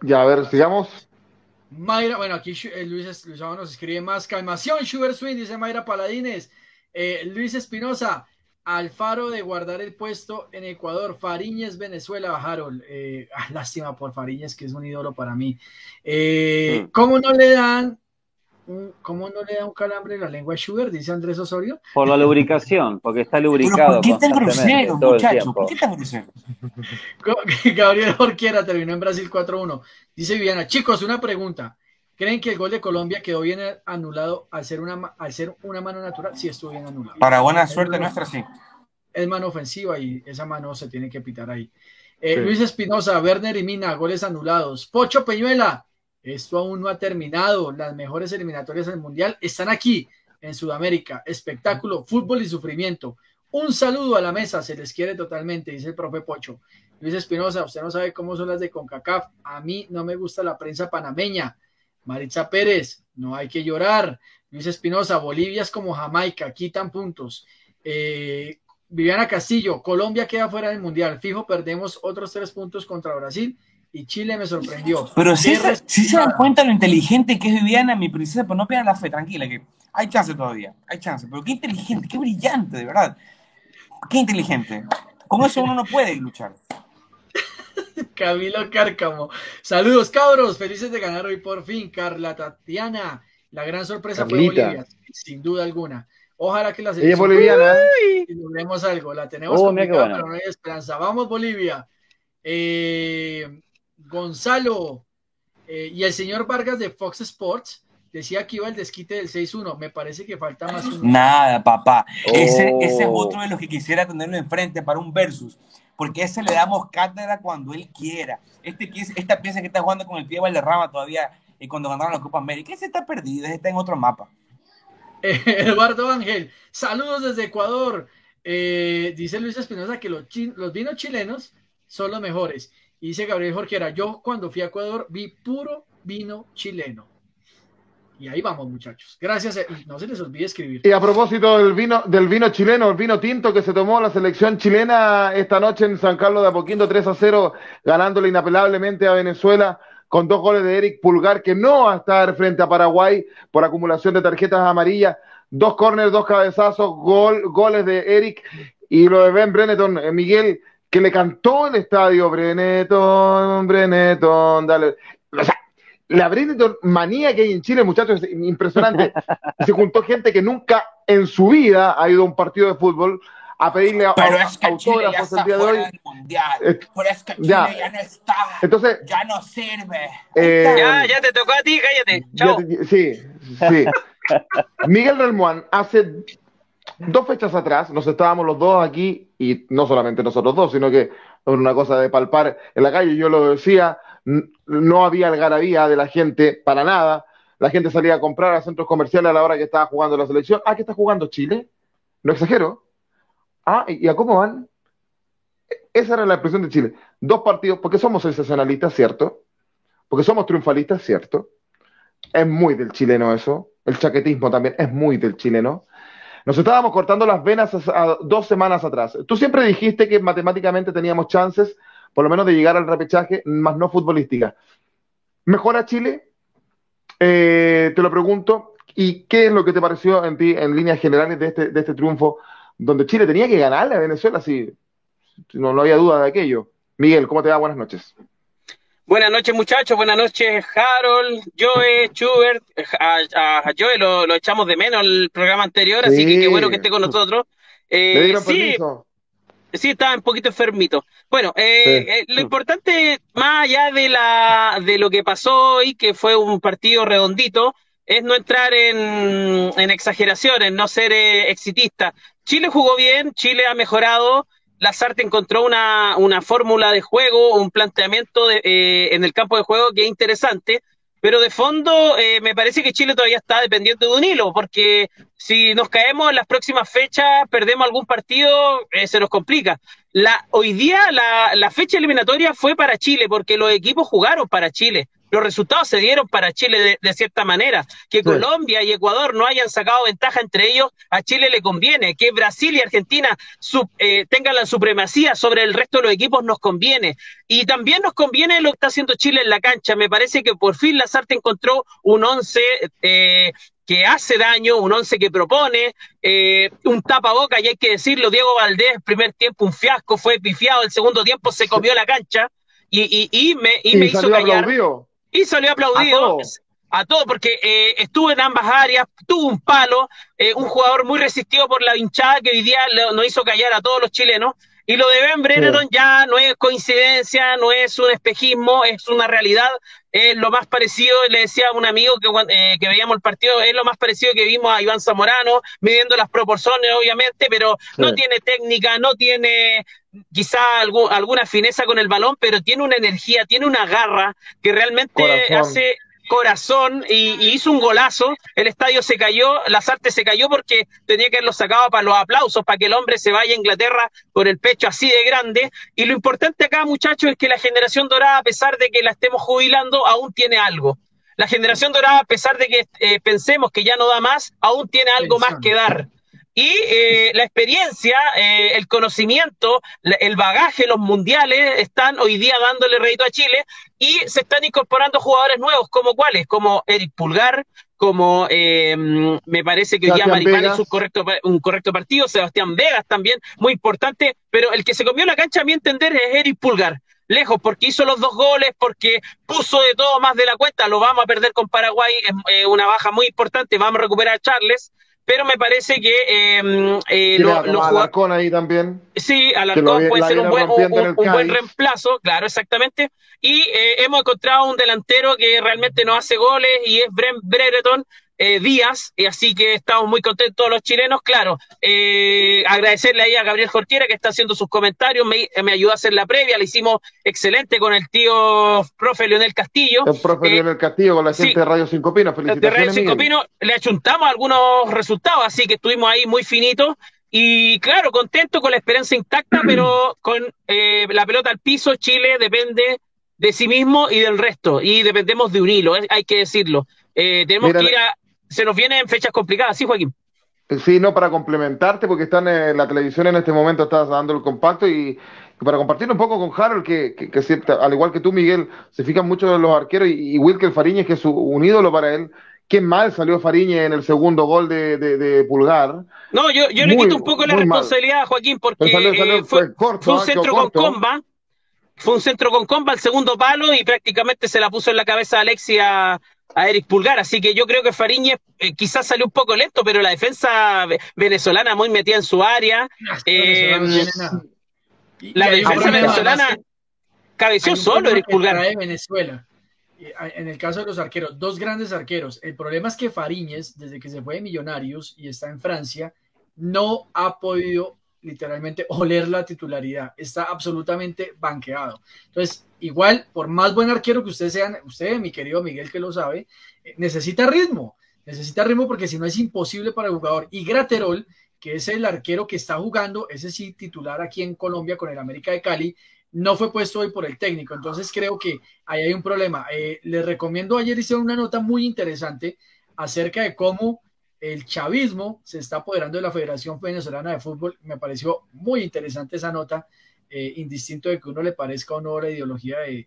Ya, a ver, sigamos. Mayra, bueno, aquí eh, Luis, Luis nos escribe más calmación, Sugar Swing, dice Mayra Paladines. Eh, Luis Espinosa, Alfaro de guardar el puesto en Ecuador, Fariñez, Venezuela, Harold. Eh, ah, lástima por Fariñez, que es un ídolo para mí. Mm. ¿Cómo no le dan un, cómo no le da un calambre en la lengua a Sugar? Dice Andrés Osorio. Por la lubricación, porque está lubricado ¿por qué tan grosero, muchachos? ¿Por qué tan grosero? Gabriel Jorquiera terminó en Brasil 4-1. Dice Viviana, chicos, una pregunta. ¿Creen que el gol de Colombia quedó bien anulado al ser una, ma- al ser una mano natural? Sí, estuvo bien anulado. Para buena suerte nuestra, sí. es mano ofensiva y esa mano se tiene que pitar ahí. Eh, Sí. Luis Espinosa, Werner y Mina, goles anulados. Pocho Peñuela, esto aún no ha terminado. Las mejores eliminatorias del Mundial están aquí, en Sudamérica. Espectáculo, fútbol y sufrimiento. Un saludo a la mesa, se les quiere totalmente, dice el profe Pocho. Luis Espinosa, usted no sabe cómo son las de CONCACAF. A mí no me gusta la prensa panameña. Maritza Pérez, no hay que llorar. Luis Espinosa, Bolivia es como Jamaica, quitan puntos. Eh, Viviana Castillo, Colombia queda fuera del Mundial. Fijo, perdemos otros tres puntos contra Brasil y Chile me sorprendió. Pero si, se, si se dan cuenta lo inteligente que es Viviana, mi princesa, pues no pierdan la fe, tranquila, que hay chance todavía, hay chance. Pero qué inteligente, qué brillante, de verdad. Qué inteligente. Con eso uno no puede luchar. *laughs* Camilo Cárcamo. Saludos, cabros. Felices de ganar hoy por fin. Carla Tatiana. La gran sorpresa Carlita. fue Bolivia, sin duda alguna. Ojalá que la Ella es selección boliviana. y logremos algo. La tenemos Oh, complicada, pero no hay esperanza. Vamos, Bolivia. Eh, Gonzalo eh, y el señor Vargas de Fox Sports decía que iba el desquite del 6-1. Me parece que falta más un. Nada, papá. Ese, Oh. ese es otro de los que quisiera tenerlo enfrente para un versus. Porque ese le damos cátedra cuando él quiera. Este, esta pieza que está jugando con el pie Valderrama todavía y cuando ganaron la Copa América, ese está perdido, ese está en otro mapa. Eh, *laughs* Eduardo Ángel, saludos desde Ecuador. Eh, dice Luis Espinosa que los vinos chilenos son los mejores. Y dice Gabriel Jorquera, yo cuando fui a Ecuador vi puro vino chileno. Y ahí vamos, muchachos. Gracias. eh, y no se les olvide escribir. Y a propósito del vino, del vino chileno, el vino tinto que se tomó la selección chilena esta noche en San Carlos de Apoquindo 3 a 0, ganándole inapelablemente a Venezuela con dos goles de Eric Pulgar, que no va a estar frente a Paraguay por acumulación de tarjetas amarillas, dos corners, dos cabezazos, gol, goles de Eric y lo de Ben Breneton, eh, Miguel, que le cantó el estadio, Breneton, Breneton, dale. O sea, la Breneton manía que hay en Chile, muchachos, es impresionante. *laughs* Se juntó gente que nunca en su vida ha ido a un partido de fútbol a pedirle a- Pero a- es que Chile ya está el día de hoy. del mundial. Eh, Pero es que Chile ya. ya, no está. Entonces, Ya no sirve. Eh, Ya, ya te tocó a ti, cállate. Chao. te- sí, sí. *laughs* Miguel Relmuán hace dos fechas atrás, nos estábamos los dos aquí, y no solamente nosotros dos, sino que una cosa de palpar en la calle, yo lo decía, no había algarabía de la gente para nada, la gente salía a comprar a centros comerciales a la hora que estaba jugando la selección. Ah, que está jugando Chile, no exagero. Ah, ¿y y a cómo van? Esa era la expresión de Chile. Dos partidos, porque somos sensacionalistas, ¿cierto? Porque somos triunfalistas, ¿cierto? Es muy del chileno eso. El chaquetismo también es muy del chileno. Nos estábamos cortando las venas dos semanas atrás. Tú siempre dijiste que matemáticamente teníamos chances, por lo menos, de llegar al repechaje, más no futbolística. ¿Mejora Chile? Eh, te lo pregunto. ¿Y qué es lo que te pareció en ti, en líneas generales, de este, de este triunfo, donde Chile tenía que ganarle a Venezuela? Sí, no, no había duda de aquello. Miguel, ¿cómo te va? Buenas noches. Buenas noches, muchachos. Buenas noches, Harold, Joe, Schubert. A, a- Joe lo, lo echamos de menos el programa anterior, así que qué bueno que esté con nosotros. Eh, ¿Le dieron sí, permiso? Sí, estaba un poquito enfermito. Bueno, eh, Sí. eh, lo importante, más allá de la, de lo que pasó hoy, que fue un partido redondito, es no entrar en, en exageraciones, no ser eh, exitista. Chile jugó bien, Chile ha mejorado, Lazarte encontró una, una fórmula de juego, un planteamiento de, eh, en el campo de juego que es interesante, pero de fondo eh, me parece que Chile todavía está dependiendo de un hilo, porque si nos caemos en las próximas fechas, perdemos algún partido, eh, se nos complica. La, hoy día la, la fecha eliminatoria fue para Chile, porque los equipos jugaron para Chile los resultados se dieron para Chile de, cierta manera. Que Colombia y Ecuador no hayan sacado ventaja entre ellos, a Chile le conviene. Que Brasil y Argentina eh, tengan la supremacía sobre el resto de los equipos nos conviene. Y también nos conviene lo que está haciendo Chile en la cancha. Me parece que por fin Lazarte encontró un once eh, que hace daño, un once que propone, eh, un tapaboca, y hay que decirlo, Diego Valdés, el primer tiempo un fiasco, fue pifiado, el segundo tiempo se comió la cancha y, y, me, y me hizo callar. Y salió aplaudido a todo, porque eh, estuvo en ambas áreas, tuvo un palo, eh, un jugador muy resistido por la hinchada que hoy día nos hizo callar a todos los chilenos. Y lo de Ben Brenneton ya no es coincidencia, no es un espejismo, es una realidad. Es lo más parecido, le decía a un amigo que, eh, que veíamos el partido, es lo más parecido que vimos a Iván Zamorano, midiendo las proporciones, obviamente, pero no tiene técnica, no tiene quizá alguna fineza con el balón, pero tiene una energía, tiene una garra que realmente hace corazón y, hizo un golazo. El estadio se cayó, las artes se cayó porque tenía que haberlo sacado para los aplausos, para que el hombre se vaya a Inglaterra con el pecho así de grande. Y lo importante acá, muchachos, es que la generación dorada, a pesar de que la estemos jubilando, aún tiene algo. La generación dorada, a pesar de que eh, pensemos que ya no da más, aún tiene algo más que dar. Y eh, la experiencia, eh, el conocimiento, el bagaje, los mundiales están hoy día dándole rédito a Chile y se están incorporando jugadores nuevos, como cuáles, como Eric Pulgar, como eh, me parece que hoy día Maripán es un correcto, un correcto partido, Sebastián Vegas también, muy importante, pero el que se comió la cancha, a mi entender, es Eric Pulgar. Lejos, porque hizo los dos goles, porque puso de todo más de la cuenta, lo vamos a perder con Paraguay, es una baja muy importante, vamos a recuperar a Charles, pero me parece que eh, eh, Alarcón ahí también. Sí, Alarcón puede ser un buen, un, buen reemplazo, claro, exactamente. Y eh, hemos encontrado un delantero que realmente no hace goles y es Brent Brereton, eh, días, y así que estamos muy contentos los chilenos, claro. Eh, agradecerle ahí a Gabriel Jorquiera que está haciendo sus comentarios, me, me, ayudó a hacer la previa, le hicimos excelente con el tío profe Leonel Castillo. El profe eh, Leonel Castillo con la gente de Radio Cinco Pinos, felicitaciones. De Radio Cinco Pinos le achuntamos algunos resultados, así que estuvimos ahí muy finitos. Y claro, contento con la esperanza intacta, pero *clears throat* con eh, la pelota al piso, Chile depende de sí mismo y del resto, y dependemos de un hilo, hay que decirlo. Eh, tenemos que ir a, se nos vienen fechas complicadas, ¿sí, Joaquín? Sí, no, para complementarte, porque están en la televisión en este momento, estás dando el compacto y, para compartir un poco con Harold, que, que, al igual que tú, Miguel, se fijan mucho en los arqueros y, y Wilker Fariñez, que es un ídolo para él. Qué mal salió Fariñez en el segundo gol de, de, Pulgar. No, yo, yo le quito un poco la responsabilidad a Joaquín porque eh, fue, fue, un centro con comba, fue un centro con comba al segundo palo y prácticamente se la puso en la cabeza a Alexia a Eric Pulgar, así que yo creo que Fariñez eh, quizás salió un poco lento, pero la defensa venezolana muy metida en su área. Eh, la defensa venezolana cabeció solo Eric Pulgar. De Venezuela. En el caso de los arqueros, dos grandes arqueros. El problema es que Fariñez, desde que se fue de Millonarios y está en Francia, no ha podido literalmente oler la titularidad. Está absolutamente banqueado. Entonces, igual, por más buen arquero que usted sea, usted, mi querido Miguel, que lo sabe, eh, necesita ritmo. Necesita ritmo porque si no es imposible para el jugador. Y Graterol, que es el arquero que está jugando, ese sí titular aquí en Colombia con el América de Cali, no fue puesto hoy por el técnico. Entonces creo que ahí hay un problema. Eh, les recomiendo, ayer hice una nota muy interesante acerca de cómo el chavismo se está apoderando de la Federación Venezolana de Fútbol. Me pareció muy interesante esa nota, eh, indistinto de que uno le parezca o no la ideología de,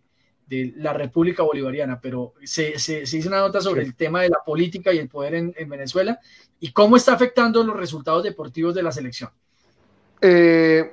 la República Bolivariana, pero se, hizo una nota sobre el tema de la política y el poder en, Venezuela y cómo está afectando los resultados deportivos de la selección. Eh,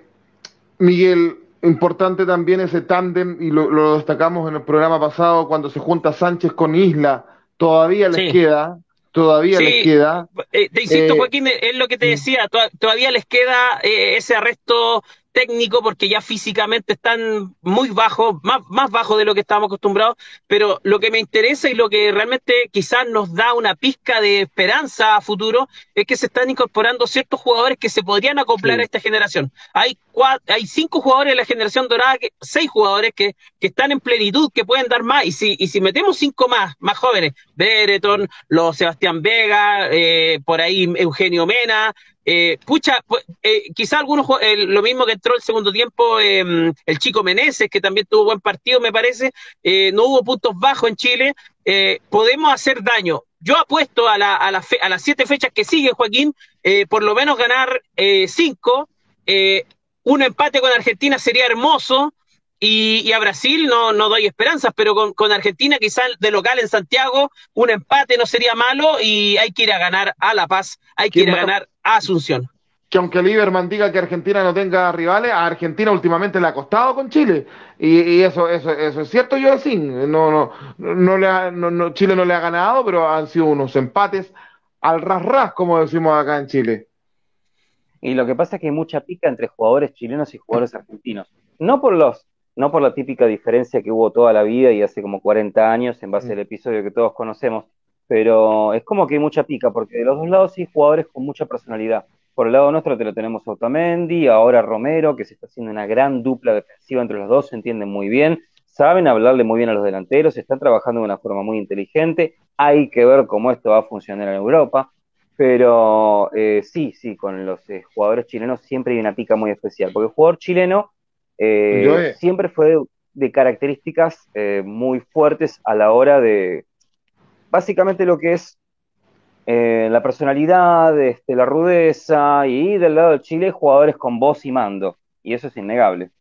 Miguel, importante también ese tándem, y lo, destacamos en el programa pasado, cuando se junta Sánchez con Isla, todavía les queda todavía les queda. Eh, te insisto, eh, Joaquín, es lo que te mm. decía, todavía les queda eh, ese arresto técnico porque ya físicamente están muy bajos, más, más bajos de lo que estábamos acostumbrados, pero lo que me interesa y lo que realmente quizás nos da una pizca de esperanza a futuro es que se están incorporando ciertos jugadores que se podrían acoplar Sí. a esta generación. Hay cuatro, hay cinco jugadores de la generación dorada, que, seis jugadores que, que están en plenitud, que pueden dar más, y si, y si metemos cinco más, más jóvenes, Brereton, los Sebastián Vega, eh, por ahí Eugenio Mena, eh, pucha, eh, quizá algunos, lo mismo que entró el segundo tiempo, eh, el chico Meneses, que también tuvo buen partido, me parece, eh, no hubo puntos bajos en Chile, eh, podemos hacer daño. Yo apuesto a, la, a, la fe- a las siete fechas que siguen, Joaquín, eh, por lo menos ganar cinco, un empate con Argentina sería hermoso, y, y a Brasil no, no doy esperanzas, pero con, con Argentina quizás de local en Santiago, un empate no sería malo y hay que ir a ganar a La Paz, hay que ir a ganar a Asunción. que aunque Lieberman diga que Argentina no tenga rivales, a Argentina últimamente le ha costado con Chile. Y, y eso, eso, eso es cierto, yo sí. No, no, no le ha- no, no, Chile no le ha ganado, pero han sido unos empates al ras ras, como decimos acá en Chile. Y lo que pasa es que hay mucha pica entre jugadores chilenos y jugadores argentinos. No por los, no por la típica diferencia que hubo toda la vida y hace como 40 años en base al episodio que todos conocemos, pero es como que hay mucha pica, porque de los dos lados sí hay jugadores con mucha personalidad. Por el lado nuestro te lo tenemos a Otamendi, ahora Romero, que se está haciendo una gran dupla defensiva entre los dos, se entienden muy bien, saben hablarle muy bien a los delanteros, están trabajando de una forma muy inteligente, hay que ver cómo esto va a funcionar en Europa. Pero eh, sí, sí, con los eh, jugadores chilenos siempre hay una pica muy especial, porque el jugador chileno eh, Yo, eh, siempre fue de, características eh, muy fuertes a la hora de, básicamente lo que es la personalidad, este, la rudeza, y del lado de Chile jugadores con voz y mando, y eso es innegable.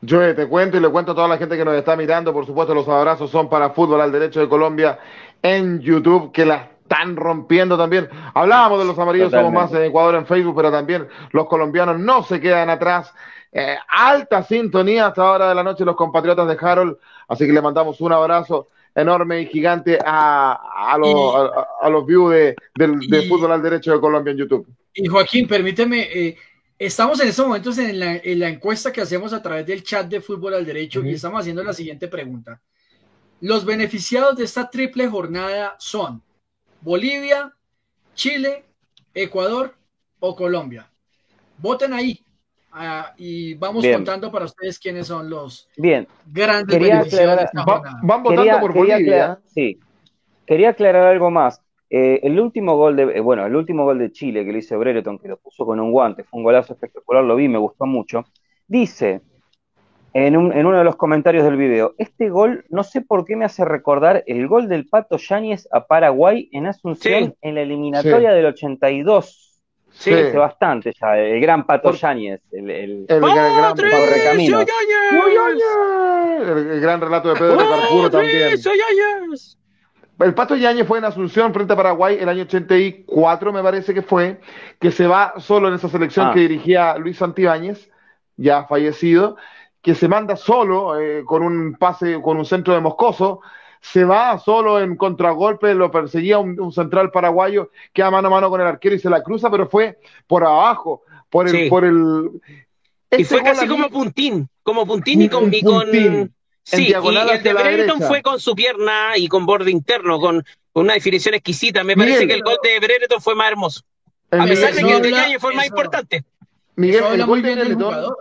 Yo te cuento y le cuento a toda la gente que nos está mirando, por supuesto los abrazos son para Fútbol al Derecho de Colombia en YouTube, que la están rompiendo también. Hablábamos de los amarillos, somos más en Ecuador en Facebook, pero también los colombianos no se quedan atrás. Eh, alta sintonía hasta ahora de la noche los compatriotas de Harold, así que le mandamos un abrazo enorme y gigante a, a, los, Y- a, a los views de, del- de Fútbol al Derecho de Colombia en YouTube. Y Joaquín, permíteme, eh, estamos en estos momentos en la, en la encuesta que hacemos a través del chat de Fútbol al Derecho y estamos haciendo la siguiente pregunta. Los beneficiados de esta triple jornada son Bolivia, Chile, Ecuador o Colombia. Voten ahí ah, y vamos Bien. contando para ustedes quiénes son los Bien, grandes Quería de esta Va- van votando quería, por quería Bolivia. aclarar, sí, quería aclarar algo más. Eh, el último gol de, eh, bueno, el último gol de Chile que lo hizo Brereton, que lo puso con un guante, fue un golazo espectacular, lo vi, me gustó mucho. Dice en, un- en uno de los comentarios del video, este gol no sé por qué me hace recordar el gol del Pato Yáñez a Paraguay en Asunción Sí. en la eliminatoria del 82. Sí. Hace bastante ya, el gran Pato Yáñez, el, el- El gran, gran- Correcaminos. el, el gran relato de Pedro Carcuro también. El Pato Yañez fue en Asunción frente a Paraguay el año 84, me parece que fue, que se va solo en esa selección Ah. que dirigía Luis Santibáñez, ya fallecido, que se manda solo eh, con un pase, con un centro de Moscoso, se va solo en contragolpe, lo perseguía un, un central paraguayo, queda mano a mano con el arquero y se la cruza, pero fue por abajo, por el... Sí. Por el Y fue casi mí- como puntín, como puntín y con, Un y con- puntín. sí, y el de Brereton fue con su pierna y con borde interno, con, con una definición exquisita. Me parece que el gol de Brereton fue más hermoso. el A pesar de que el de Yañez fue más eso- importante. Miguel, el gol de Brereton-.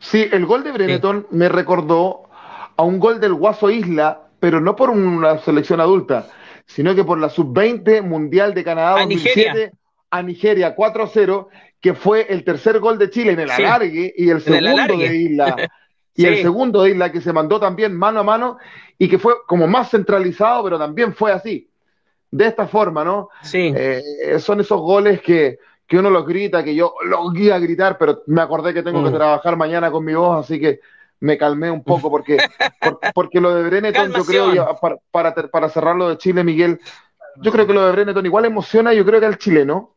Sí, el gol de Brereton me recordó a un gol del Guaso Isla, pero no por una selección adulta, sino que por la sub-20 Mundial de Canadá A 2007 Nigeria. a Nigeria 4-0, que fue el tercer gol de Chile en el Sí. alargue y el segundo de Isla. *laughs* Y Sí. el segundo de Isla que se mandó también mano a mano y que fue como más centralizado, pero también fue así. De esta forma, ¿no? Sí. Eh, son esos goles que, que uno los grita, que yo los guía a gritar, pero me acordé que tengo que Mm. trabajar mañana con mi voz, así que me calmé un poco porque, *laughs* por- porque lo de Breneton, yo creo, ya, para, para, para cerrar lo de Chile, Miguel, yo creo que lo de Breneton igual emociona, yo creo que al chileno,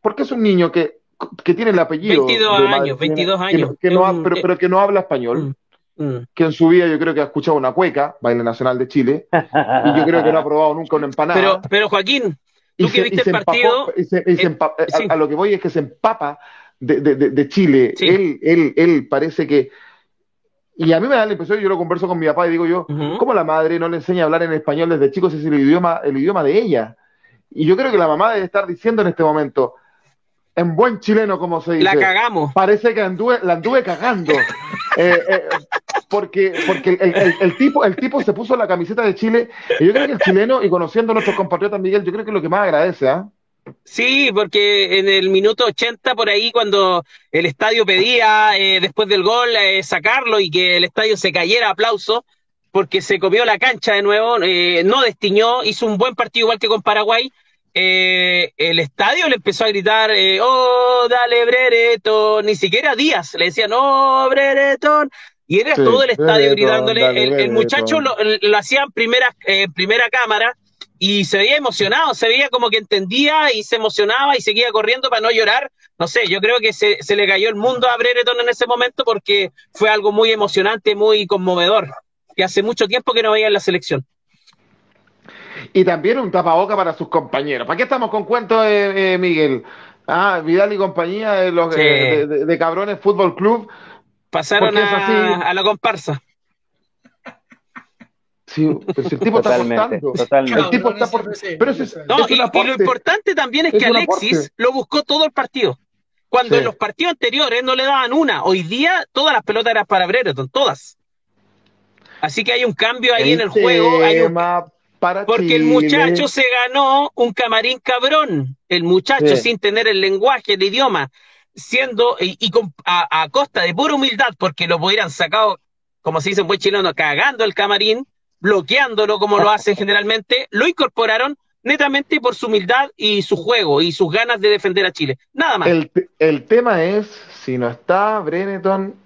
porque es un niño que, que tiene el apellido. 22 de madre años, chilena, 22 que no- años. que no un- pero, pero que no habla español, Mm. que en su vida yo creo que ha escuchado una cueca, baile nacional de Chile, y yo creo que no ha probado nunca una empanada. Pero, pero Joaquín, tú que viste el partido, a- lo que voy es que se empapa de, de- de- de Chile. Sí. Él, él, él parece que. Y a mí me da la impresión, yo lo converso con mi papá y digo yo. ¿cómo la madre no le enseña a hablar en español desde chico si es el idioma, el idioma de ella? Y yo creo que la mamá debe estar diciendo en este momento, en buen chileno, como se dice. La cagamos. Parece que anduve, la anduve cagando. *laughs* Eh, eh, porque porque el, el- el tipo, el tipo se puso la camiseta de Chile. Y yo creo que el chileno, y conociendo a nuestros compatriotas, Miguel, yo creo que es lo que más agradece, ¿ah? Sí, porque en el minuto 80 por ahí cuando el estadio pedía eh, después del gol eh, sacarlo y que el estadio se cayera aplauso porque se comió la cancha de nuevo, eh, no destiñó, hizo un buen partido igual que con Paraguay. eh, el estadio le empezó a gritar, eh, oh, dale Brereton, ni siquiera Díaz, le decían, oh, Brereton, y era Sí, todo el estadio Brereton, gritándole, dale, el, el muchacho lo, lo hacía en primera, eh, primera cámara, y se veía emocionado, se veía como que entendía y se emocionaba y seguía corriendo para no llorar. No sé, yo creo que se, se le cayó el mundo a Brereton en ese momento porque fue algo muy emocionante, muy conmovedor, que hace mucho tiempo que no veía en la selección. Y también un tapaboca para sus compañeros. ¿Para qué estamos con cuentos, eh, eh, Miguel? Ah, Vidal y compañía de, los, Sí. eh, de, de- de Cabrones Fútbol Club. Pasaron así. a la comparsa. Sí, pero si el tipo está Totalmente, apostando. totalmente. El tipo está por... Cabrones Pero. No, es un y, y lo importante también es Es que Alexis lo buscó todo el partido. Cuando Sí. en los partidos anteriores no le daban una, hoy día todas las pelotas eran para Brereton, todas. Así que hay un cambio ahí en el juego, hay un para Porque el muchacho se ganó un camarín cabrón. El muchacho Sí. sin tener el lenguaje, el idioma, siendo y, y con- a, a costa de pura humildad, porque lo hubieran sacado, como se dice en buen chileno, cagando el camarín, bloqueándolo como lo hacen generalmente, lo incorporaron netamente por su humildad y su juego y sus ganas de defender a Chile. Nada más. El, el tema es, si no está Breneton,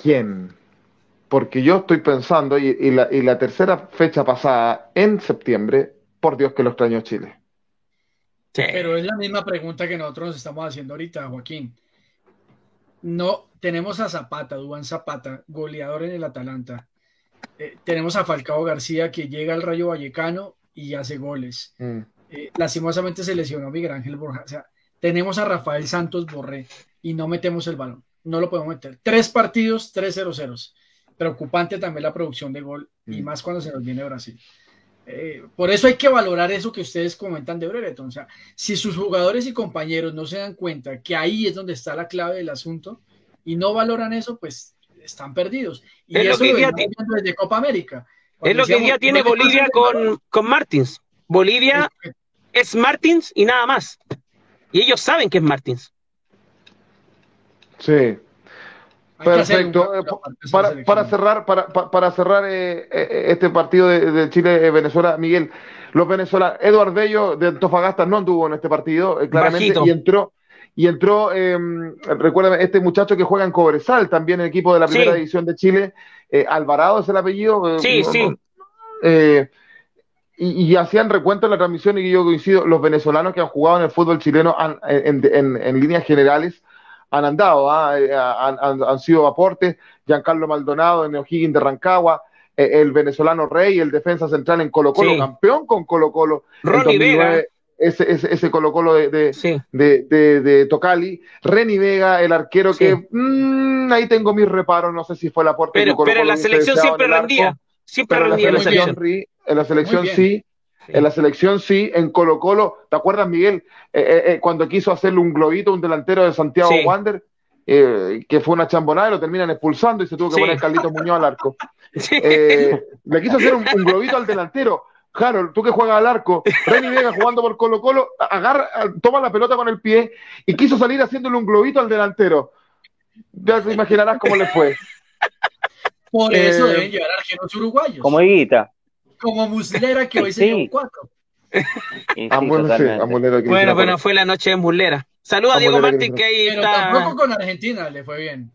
¿quién? Porque yo estoy pensando, y, y la, y la tercera fecha pasada, en septiembre, por Dios que lo extrañó Chile. Sí. Pero es la misma pregunta que nosotros nos estamos haciendo ahorita, Joaquín. No, tenemos a Zapata, Dubán Zapata, goleador en el Atalanta. Eh, tenemos a Falcao García que llega al Rayo Vallecano y hace goles. Mm. Eh, lastimosamente se lesionó Miguel Ángel Borja. O sea, tenemos a Rafael Santos Borré y no metemos el balón. No lo podemos meter. Tres partidos, tres 0 ceros. Preocupante también la producción de gol y Mm. más cuando se nos viene Brasil. Eh, por eso hay que valorar eso que ustedes comentan de Brereton. O sea, si sus jugadores y compañeros no se dan cuenta que ahí es donde está la clave del asunto y no valoran eso, pues están perdidos. Y Es lo eso que lo día venimos viendo desde Copa América. Es lo que día tiene Bolivia con, con Martins. Bolivia es Martins y nada más. Y ellos saben que es Martins. Sí. que Perfecto. Eh, Para, para cerrar, para, pa- para cerrar eh, eh, este partido de, de Chile-Venezuela, Miguel, los venezolanos, Eduard Bello de Antofagasta no anduvo en este partido, eh, claramente, Bajito. y entró, y entró, eh, recuérdame, este muchacho que juega en Cobresal, también el equipo de la Sí. primera división de Chile, eh, Alvarado es el apellido. eh, Sí, no- sí. no- eh, y, y hacían recuento en la transmisión y yo coincido, los venezolanos que han jugado en el fútbol chileno han- en, en- en líneas generales han andado, ¿ah? Han, han- han sido aportes, Giancarlo Maldonado en O'Higgins de Rancagua, eh, el venezolano Rey, el defensa central en Colo Colo, Sí. campeón con Colo Colo Ronnie 2009, Vega. Ese, ese, ese Colo Colo de, de, Sí. de, de, de Tocali, Reni Vega, el arquero Sí. que mm, ahí tengo mis reparos, no sé si fue el aporte que Pero, Colo pero en la selección siempre en el arco, rendía. Siempre la rendía en la selección, en la selección sí, en la selección sí, en Colo Colo, ¿te acuerdas Miguel? Eh, eh, eh, cuando quiso hacerle un globito a un delantero de Santiago Sí. Wander, eh, que fue una chambonada y lo terminan expulsando y se tuvo que Sí. poner Carlitos Muñoz al arco. *laughs* Sí. Eh, le quiso hacer un, un globito al delantero. Harold, tú que juegas al arco, Reni Vega jugando por Colo Colo, agarra, toma la pelota con el pie y quiso salir haciéndole un globito al delantero. Ya te imaginarás cómo le fue. Por eso Eh, deben llevar arqueros uruguayos. Como Higuita. Como Muslera, que hoy se *laughs* Sí. llevó cuatro. Sí, bueno, sí, Bueno, fue la noche de Muslera. Saluda a Diego Martín, que- ahí Pero está. tampoco con Argentina le fue bien.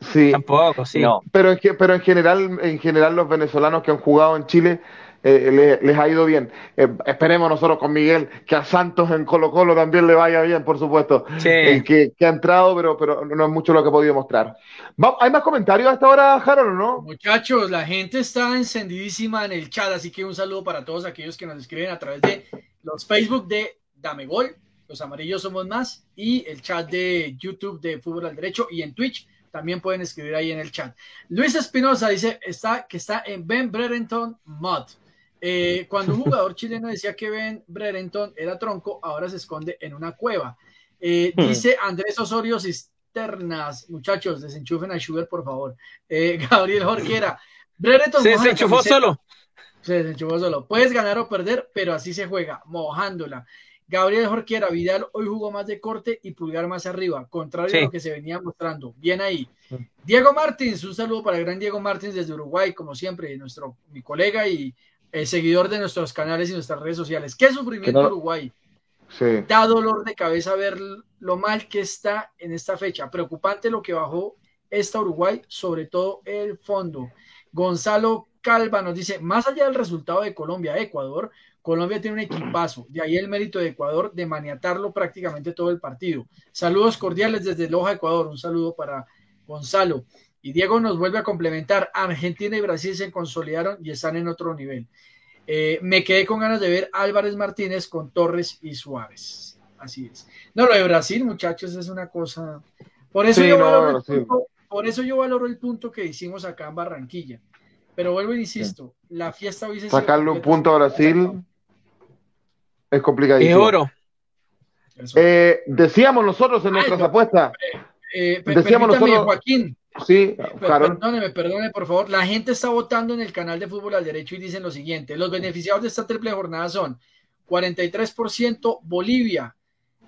Sí, Tampoco, sí. No, pero en, pero en general, en general los venezolanos que han jugado en Chile eh, le- les ha ido bien. Eh, esperemos nosotros con Miguel que a Santos en Colo Colo también le vaya bien, por supuesto. Sí. El que, que ha entrado, pero, pero no es mucho lo que ha podido mostrar. Va- ¿Hay más comentarios hasta ahora, Harold, o no? Muchachos, la gente está encendidísima en el chat, así que un saludo para todos aquellos que nos escriben a través de los Facebook de Dame Gol los amarillos somos más, y el chat de YouTube de Fútbol al Derecho y en Twitch también pueden escribir ahí en el chat. Luis Espinosa dice está, que está en Ben Brereton Mod. Eh, cuando un *laughs* jugador chileno decía que Ben Brereton era tronco, ahora se esconde en una cueva. Eh, Hmm. dice Andrés Osorio Cisternas, muchachos, desenchufen a Sugar, por favor. Eh, *laughs* Gabriel Jorquera, Brereton Se desenchufó solo. Se desenchufó solo. Puedes ganar o perder, pero así se juega, mojándola. Gabriel Jorquera, Vidal hoy jugó más de corte y pulgar más arriba, contrario Sí. a lo que se venía mostrando. Bien ahí. Diego Martins, un saludo para el gran Diego Martins desde Uruguay, como siempre, nuestro, mi colega y eh, seguidor de nuestros canales y nuestras redes sociales. ¿Qué sufrimiento Que no- Uruguay? Sí. Da dolor de cabeza ver lo mal que está en esta fecha. Preocupante lo que bajó esta Uruguay, sobre todo el fondo. Gonzalo Calva nos dice, más allá del resultado de Colombia-Ecuador, Colombia tiene un equipazo, de ahí el mérito de Ecuador de maniatarlo prácticamente todo el partido. Saludos cordiales desde Loja, Ecuador, un saludo para Gonzalo. Y Diego nos vuelve a complementar, Argentina y Brasil se consolidaron y están en otro nivel. Eh, me quedé con ganas de ver Álvarez Martínez con Torres y Suárez. Así es. No, lo de Brasil, muchachos, es una cosa. Por eso, Sí, yo, no, valoro el punto, por eso yo valoro el punto que hicimos acá en Barranquilla. Pero vuelvo e insisto, la fiesta hubiese Sacarle un punto a si- Brasil es Es complicadísimo. oro. Eso. Eh, decíamos nosotros en nuestras no. apuestas, Eh, pe- decíamos nosotros- Joaquín, sí, Carol, perdóneme, perdóneme, por favor. La gente está votando en el canal de Fútbol al Derecho y dicen lo siguiente: los beneficiados de esta triple jornada son 43% Bolivia,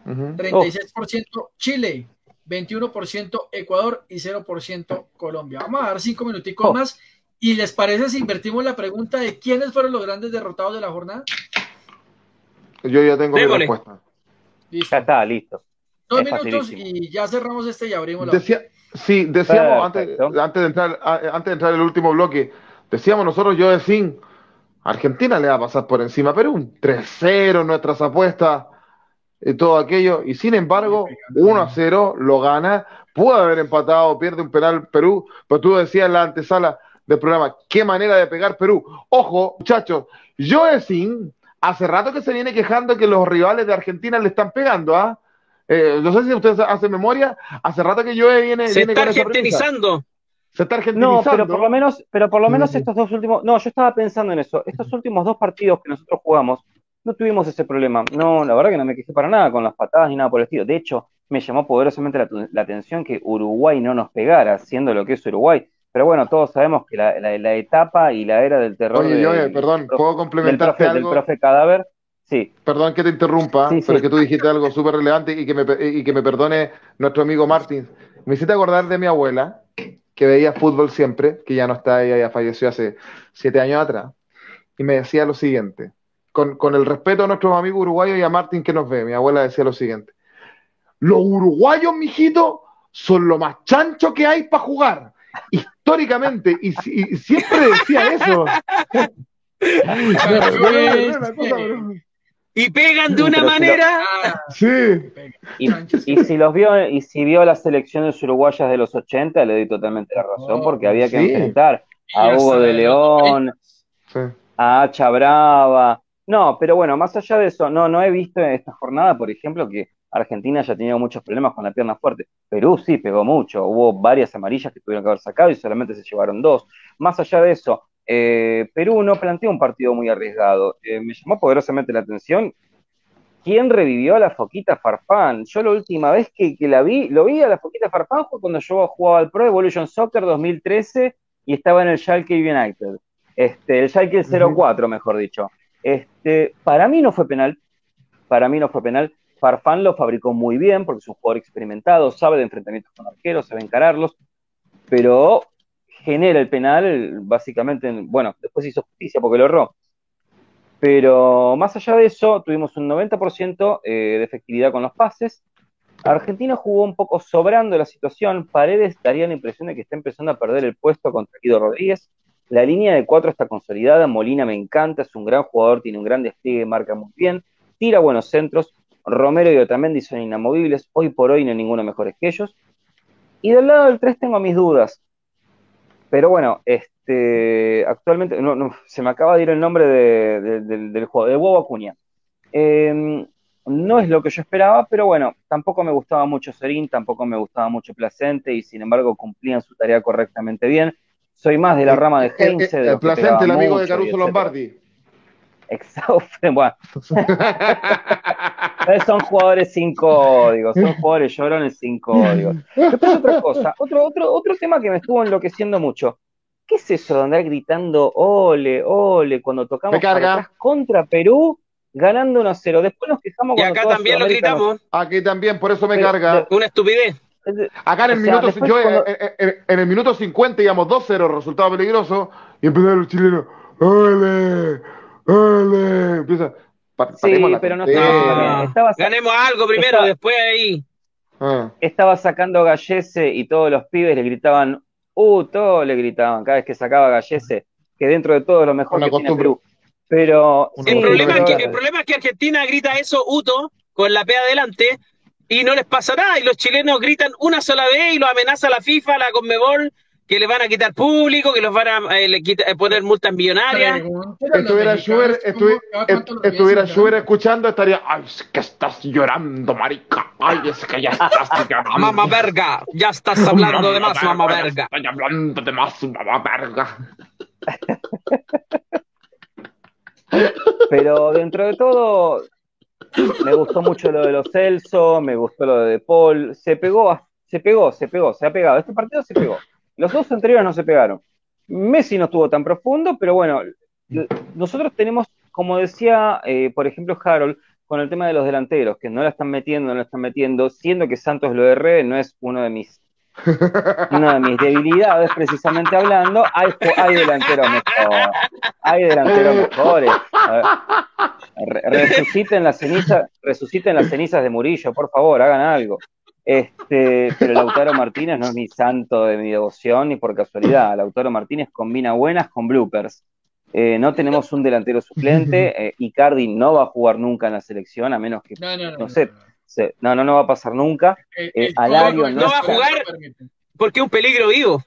Ujú. 36% Chile, 21% Ecuador y 0% Colombia. Vamos a dar cinco minuticos Oh. más. ¿Y les parece si invertimos la pregunta de quiénes fueron los grandes derrotados de la jornada? yo ya tengo mi Démosle. respuesta. Listo. Ya está, listo. Dos minutos y ya cerramos este y abrimos la. Decía, sí, decíamos antes, antes de entrar, a- antes de entrar el último bloque, decíamos nosotros, yo decía, Argentina le va a pasar por encima a Perú, un 3-0 nuestras apuestas y todo aquello, y sin embargo, 1-0 lo gana, pudo haber empatado, pierde un penal Perú, pero tú decías en la antesala del programa, qué manera de pegar Perú. Ojo, muchachos, yo decía, hace rato que se viene quejando que los rivales de Argentina le están pegando, ¿ah? Eh, no sé si ustedes hacen memoria, hace rato que yo viene, Se viene está argentinizando. Se está argentinizando. No, pero por lo menos, pero por lo menos estos dos últimos, no, yo estaba pensando en eso. Estos últimos dos partidos que nosotros jugamos, no tuvimos ese problema. No, la verdad que no me quejé para nada con las patadas ni nada por el estilo. De hecho, me llamó poderosamente la, la atención que Uruguay no nos pegara, siendo lo que es Uruguay. Pero bueno, todos sabemos que la, la- la etapa y la era del terror Oye, de- eh, del perdón, profe- ¿puedo del complementarte profe, del algo? profe Cadáver, sí. Perdón que te interrumpa, Sí, pero sí. que tú dijiste algo súper relevante y que, me, y que me perdone nuestro amigo Martín. Me hiciste acordar de mi abuela, que veía fútbol siempre, que ya no está, ella ya falleció hace siete años atrás, y me decía lo siguiente, con, con el respeto a nuestros amigos uruguayos y a Martín que nos ve, mi abuela decía lo siguiente, los uruguayos, mijito, son lo más chancho que hay para jugar, históricamente, y, y siempre decía eso. Y pegan de una Pero si lo- manera. Ah, Sí. Y, y si los vio, y si vio las selecciones uruguayas de los 80, le doy totalmente la razón, Oh, porque había que sí. enfrentar a Hugo de León, 90. Sí. a Hacha Brava. No, pero bueno, más allá de eso, no, no he visto en esta jornada, por ejemplo, que Argentina haya tenido muchos problemas con la pierna fuerte. Perú sí pegó mucho, hubo varias amarillas que tuvieron que haber sacado y solamente se llevaron dos. Más allá de eso, eh, Perú no planteó un partido muy arriesgado. Eh, me llamó poderosamente la atención quién revivió a la Foquita Farfán. Yo la última vez que, que la vi, lo vi a la Foquita Farfán fue cuando yo jugaba al Pro Evolution Soccer 2013 y estaba en el Schalke United. Este, el Schalke 04, mejor dicho. Este, para mí no fue penal. Para mí no fue penal. Farfán lo fabricó muy bien porque es un jugador experimentado, sabe de enfrentamientos con arqueros, sabe encararlos, pero genera el penal básicamente, en- bueno, después hizo justicia porque lo erró. Pero más allá de eso, tuvimos un 90% eh, de efectividad con los pases. Argentina jugó un poco sobrando la situación. Paredes daría la impresión de que está empezando a perder el puesto contra Guido Rodríguez. La línea de cuatro está consolidada. Molina me encanta, es un gran jugador, tiene un gran despliegue, marca muy bien, tira buenos centros. Romero y Otamendi son inamovibles. Hoy por hoy no hay ninguno mejores que ellos. Y del lado del 3 tengo mis dudas. Pero bueno, este, actualmente no, no, se me acaba de ir el nombre de- de- del- del jugador, de Bobo Acuña. Eh, no es lo que yo esperaba, pero bueno, tampoco me gustaba mucho Serín, tampoco me gustaba mucho Placente y sin embargo cumplían su tarea correctamente bien. Soy más de la rama de Heinze. El, Placente, el amigo de mucho Caruso. Lombardi. Exacto, *laughs* bueno. *laughs* Son jugadores sin código, son jugadores llorones sin código. Después otra cosa, otro, otro, otro tema que me estuvo enloqueciendo mucho. ¿Qué es eso de andar gritando ole, ole cuando tocamos atrás contra Perú, ganando 1-0? Después nos quejamos Y acá también lo nos- gritamos. Aquí también, por eso me Pero- carga. Una estupidez. Acá en el O sea, minuto, después yo, cuando- en, en- en el minuto 50 íbamos 2-0, resultado peligroso, y empezaron los chilenos, ¡ole! ¡ole! Empieza, Sí, pero no estaba- estaba- Ganemos algo primero, después ahí. Ah. estaba sacando Gallese y todos los pibes le gritaban, ¡uh! Todos le gritaban cada vez que sacaba Gallese, que dentro de todo es lo mejor Una que tiene. Perú. Pero El, problema pero- es que, el problema es que Argentina grita eso, Uto, con la P adelante, y no les pasa nada. Y los chilenos gritan una sola vez y los amenaza la FIFA, la Conmebol, que le van a quitar público, que los van a eh, le quita- eh, poner multas millonarias. Estuviera Schubert, estuvi- estuviera Schubert escuchando, estaría, ¡ay, es que estás llorando, marica! ¡Ay, es que ya estás *laughs* llorando! Mamá verga, ya estás hablando de más, mamá verga. Estoy hablando de más, mamá verga. *laughs* Pero dentro de todo, me gustó mucho lo de los Celso, me gustó lo de De Paul, se pegó, se pegó, se pegó, se ha pegado. Este partido se pegó. Los dos anteriores no se pegaron. Messi no estuvo tan profundo, pero bueno, nosotros tenemos, como decía, eh, por ejemplo, Harold, con el tema de los delanteros, que no la están metiendo, no la están metiendo, siendo que Santos lo erré, no es uno de mis una de mis debilidades, precisamente hablando, hay, delanteros mejores, hay delanteros mejores. Resuciten las cenizas, resuciten las cenizas de Murillo, por favor, hagan algo. Este, pero Lautaro Martínez no es mi santo de mi devoción ni por casualidad. Lautaro Martínez combina buenas con bloopers. Eh, no tenemos un delantero suplente. eh, Icardi no va a jugar nunca en la selección, a menos que No, no, no. No sé, se- no, no, no va a pasar nunca. Eh, el Alario no va a jugar. Porque es un peligro vivo.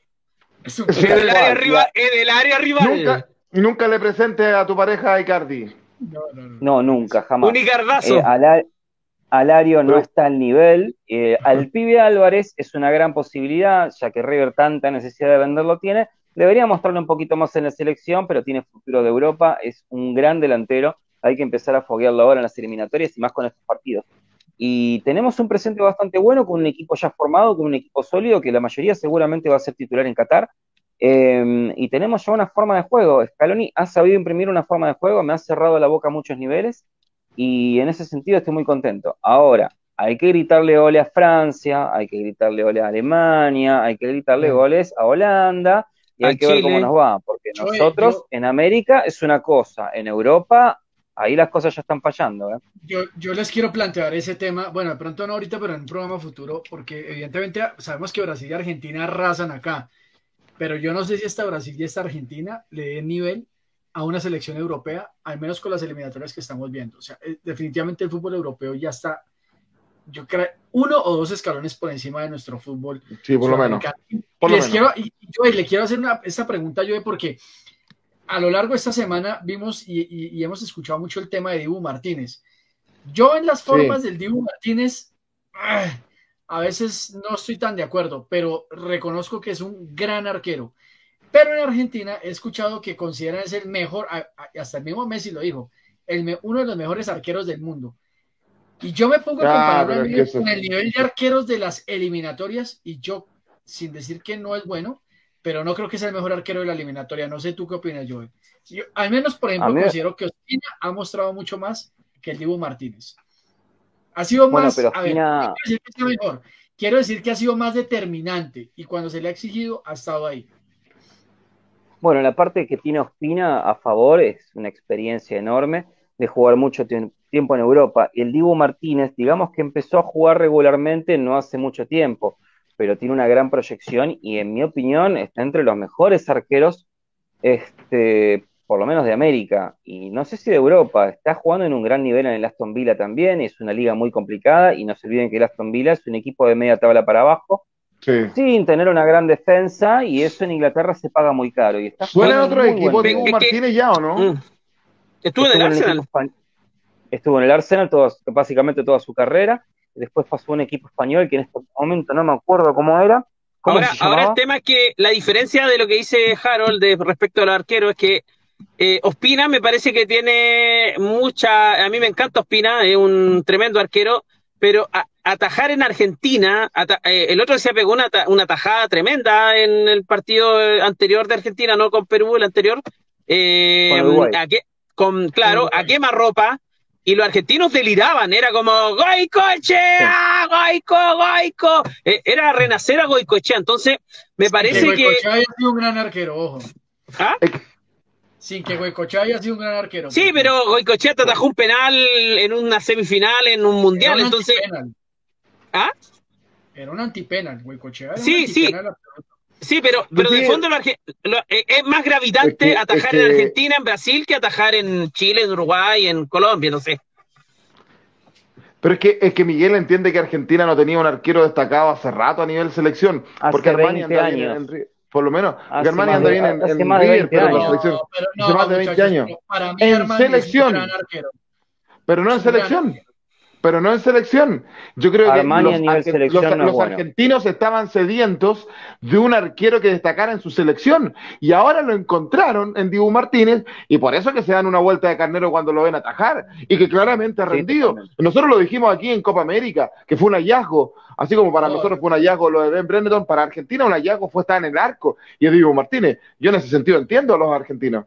Es un Es del área es del área rival. Nunca, nunca le presente a tu pareja a Icardi. No, no, no. No, nunca, jamás. Un Icardazo. Eh, Alario no está al nivel. Eh, al pibe Álvarez es una gran posibilidad, ya que River tanta necesidad de venderlo tiene. Debería mostrarlo un poquito más en la selección, pero tiene futuro de Europa. Es un gran delantero. Hay que empezar a foguearlo ahora en las eliminatorias y más con estos partidos. Y tenemos un presente bastante bueno con un equipo ya formado, con un equipo sólido, que la mayoría seguramente va a ser titular en Qatar. Eh, y tenemos ya una forma de juego. Scaloni ha sabido imprimir una forma de juego, me ha cerrado la boca a muchos niveles y en ese sentido estoy muy contento. Ahora, hay que gritarle ole a Francia, hay que gritarle ole a Alemania, hay que gritarle goles a Holanda y A hay que ver Chile. cómo nos va, porque Yo- nosotros yo- en América es una cosa, en Europa ahí las cosas ya están fallando. ¿eh? Yo, yo les quiero plantear ese tema, bueno, de pronto no ahorita, pero en un programa futuro, porque evidentemente sabemos que Brasil y Argentina arrasan acá, pero yo no sé si esta Brasil y esta Argentina le den nivel a una selección europea, al menos con las eliminatorias que estamos viendo. O sea, eh, definitivamente el fútbol europeo ya está, yo creo, uno o dos escalones por encima de nuestro fútbol Sí, por lo menos. Por les quiero, y, y yo le quiero hacer una, esta pregunta yo porque a lo largo de esta semana vimos y, y- y hemos escuchado mucho el tema de Dibu Martínez. Yo en las formas del Dibu Martínez ah, a veces no estoy tan de acuerdo, pero reconozco que es un gran arquero. Pero en Argentina he escuchado que consideran es el mejor, hasta el mismo Messi lo dijo, el uno de los mejores arqueros del mundo. Y yo me pongo a Ah, comparar a eso- con el nivel de arqueros de las eliminatorias y yo, sin decir que no es bueno, pero no creo que sea el mejor arquero de la eliminatoria. No sé tú qué opinas, Joel. Yo, al menos, por ejemplo, mí- considero que Ospina ha mostrado mucho más que el Dibu Martínez. Ha sido Bueno, más, pero a ver, Ospina- no quiero decir que mejor, quiero decir que ha sido más determinante y cuando se le ha exigido ha estado ahí. Bueno, la parte que tiene Ospina a favor es una experiencia enorme de jugar mucho tie- tiempo en Europa. El Dibu Martínez, digamos que empezó a jugar regularmente no hace mucho tiempo, pero tiene una gran proyección y en mi opinión está entre los mejores arqueros, este, por lo menos de América, y no sé si de Europa. Está jugando en un gran nivel en el Aston Villa también, es una liga muy complicada y no se olviden que el Aston Villa es un equipo de media tabla para abajo Sí. sin tener una gran defensa y eso en Inglaterra se paga muy caro. Y está ¿Suena otro equipo que- Martínez ya o no? Mm. Estuvo en el Estuvo en el Arsenal. estuvo en el Arsenal toda, básicamente toda su carrera, después pasó a un equipo español que en este momento no me acuerdo cómo era. ¿Cómo Ahora, ahora el tema es que la diferencia de lo que dice Harold de, respecto al arquero es que eh, Ospina me parece que tiene mucha, a mí me encanta Ospina, es un tremendo arquero, pero a- atajar en Argentina, ata- eh, el otro se pegó una, una tajada tremenda en el partido eh, anterior de Argentina, no con Perú, el anterior, eh, a que- con, claro, a quemarropa, y los argentinos deliraban, era como Goicoche, ah, Goico, Goico, Eh, era renacer a Goicochea, entonces me parece que haya sido un gran arquero, ojo. ¿Ah? Sin que Goicoechea haya sido un gran arquero. Sí, pero Goicochea te atajó un penal en una semifinal, en un mundial, Era un entonces... antipenal. ¿Ah? Era un antipenal, un Sí, sí. Sí, pero, pero Sí. de fondo lo arge- lo- eh, es más gravitante Es que- atajar es en Argentina, en Brasil, que atajar en Chile, en Uruguay, en Colombia, no sé. Pero es que, es que Miguel entiende que Argentina no tenía un arquero destacado hace rato a nivel selección. Hace porque Armani 20 anda bien años. en, por lo menos, Hace Armani más anda bien en, hace en River, 20 pero en la selección. No, pero no, hace más de 20 muchachos, años. pero Para mí, En Armani es un selección. gran arquero. Pero no en selección. Pero no en selección. Yo creo Armani que los, selección los- no es los bueno. argentinos estaban sedientos de un arquero que destacara en su selección. Y ahora lo encontraron en Dibu Martínez y por eso que se dan una vuelta de carnero cuando lo ven atajar y que claramente ha rendido. Nosotros lo dijimos aquí en Copa América, que fue un hallazgo. Así como para No, nosotros fue un hallazgo lo de Ben Brenneton, para Argentina un hallazgo fue estar en el arco y es Dibu Martínez. Yo en ese sentido entiendo a los argentinos.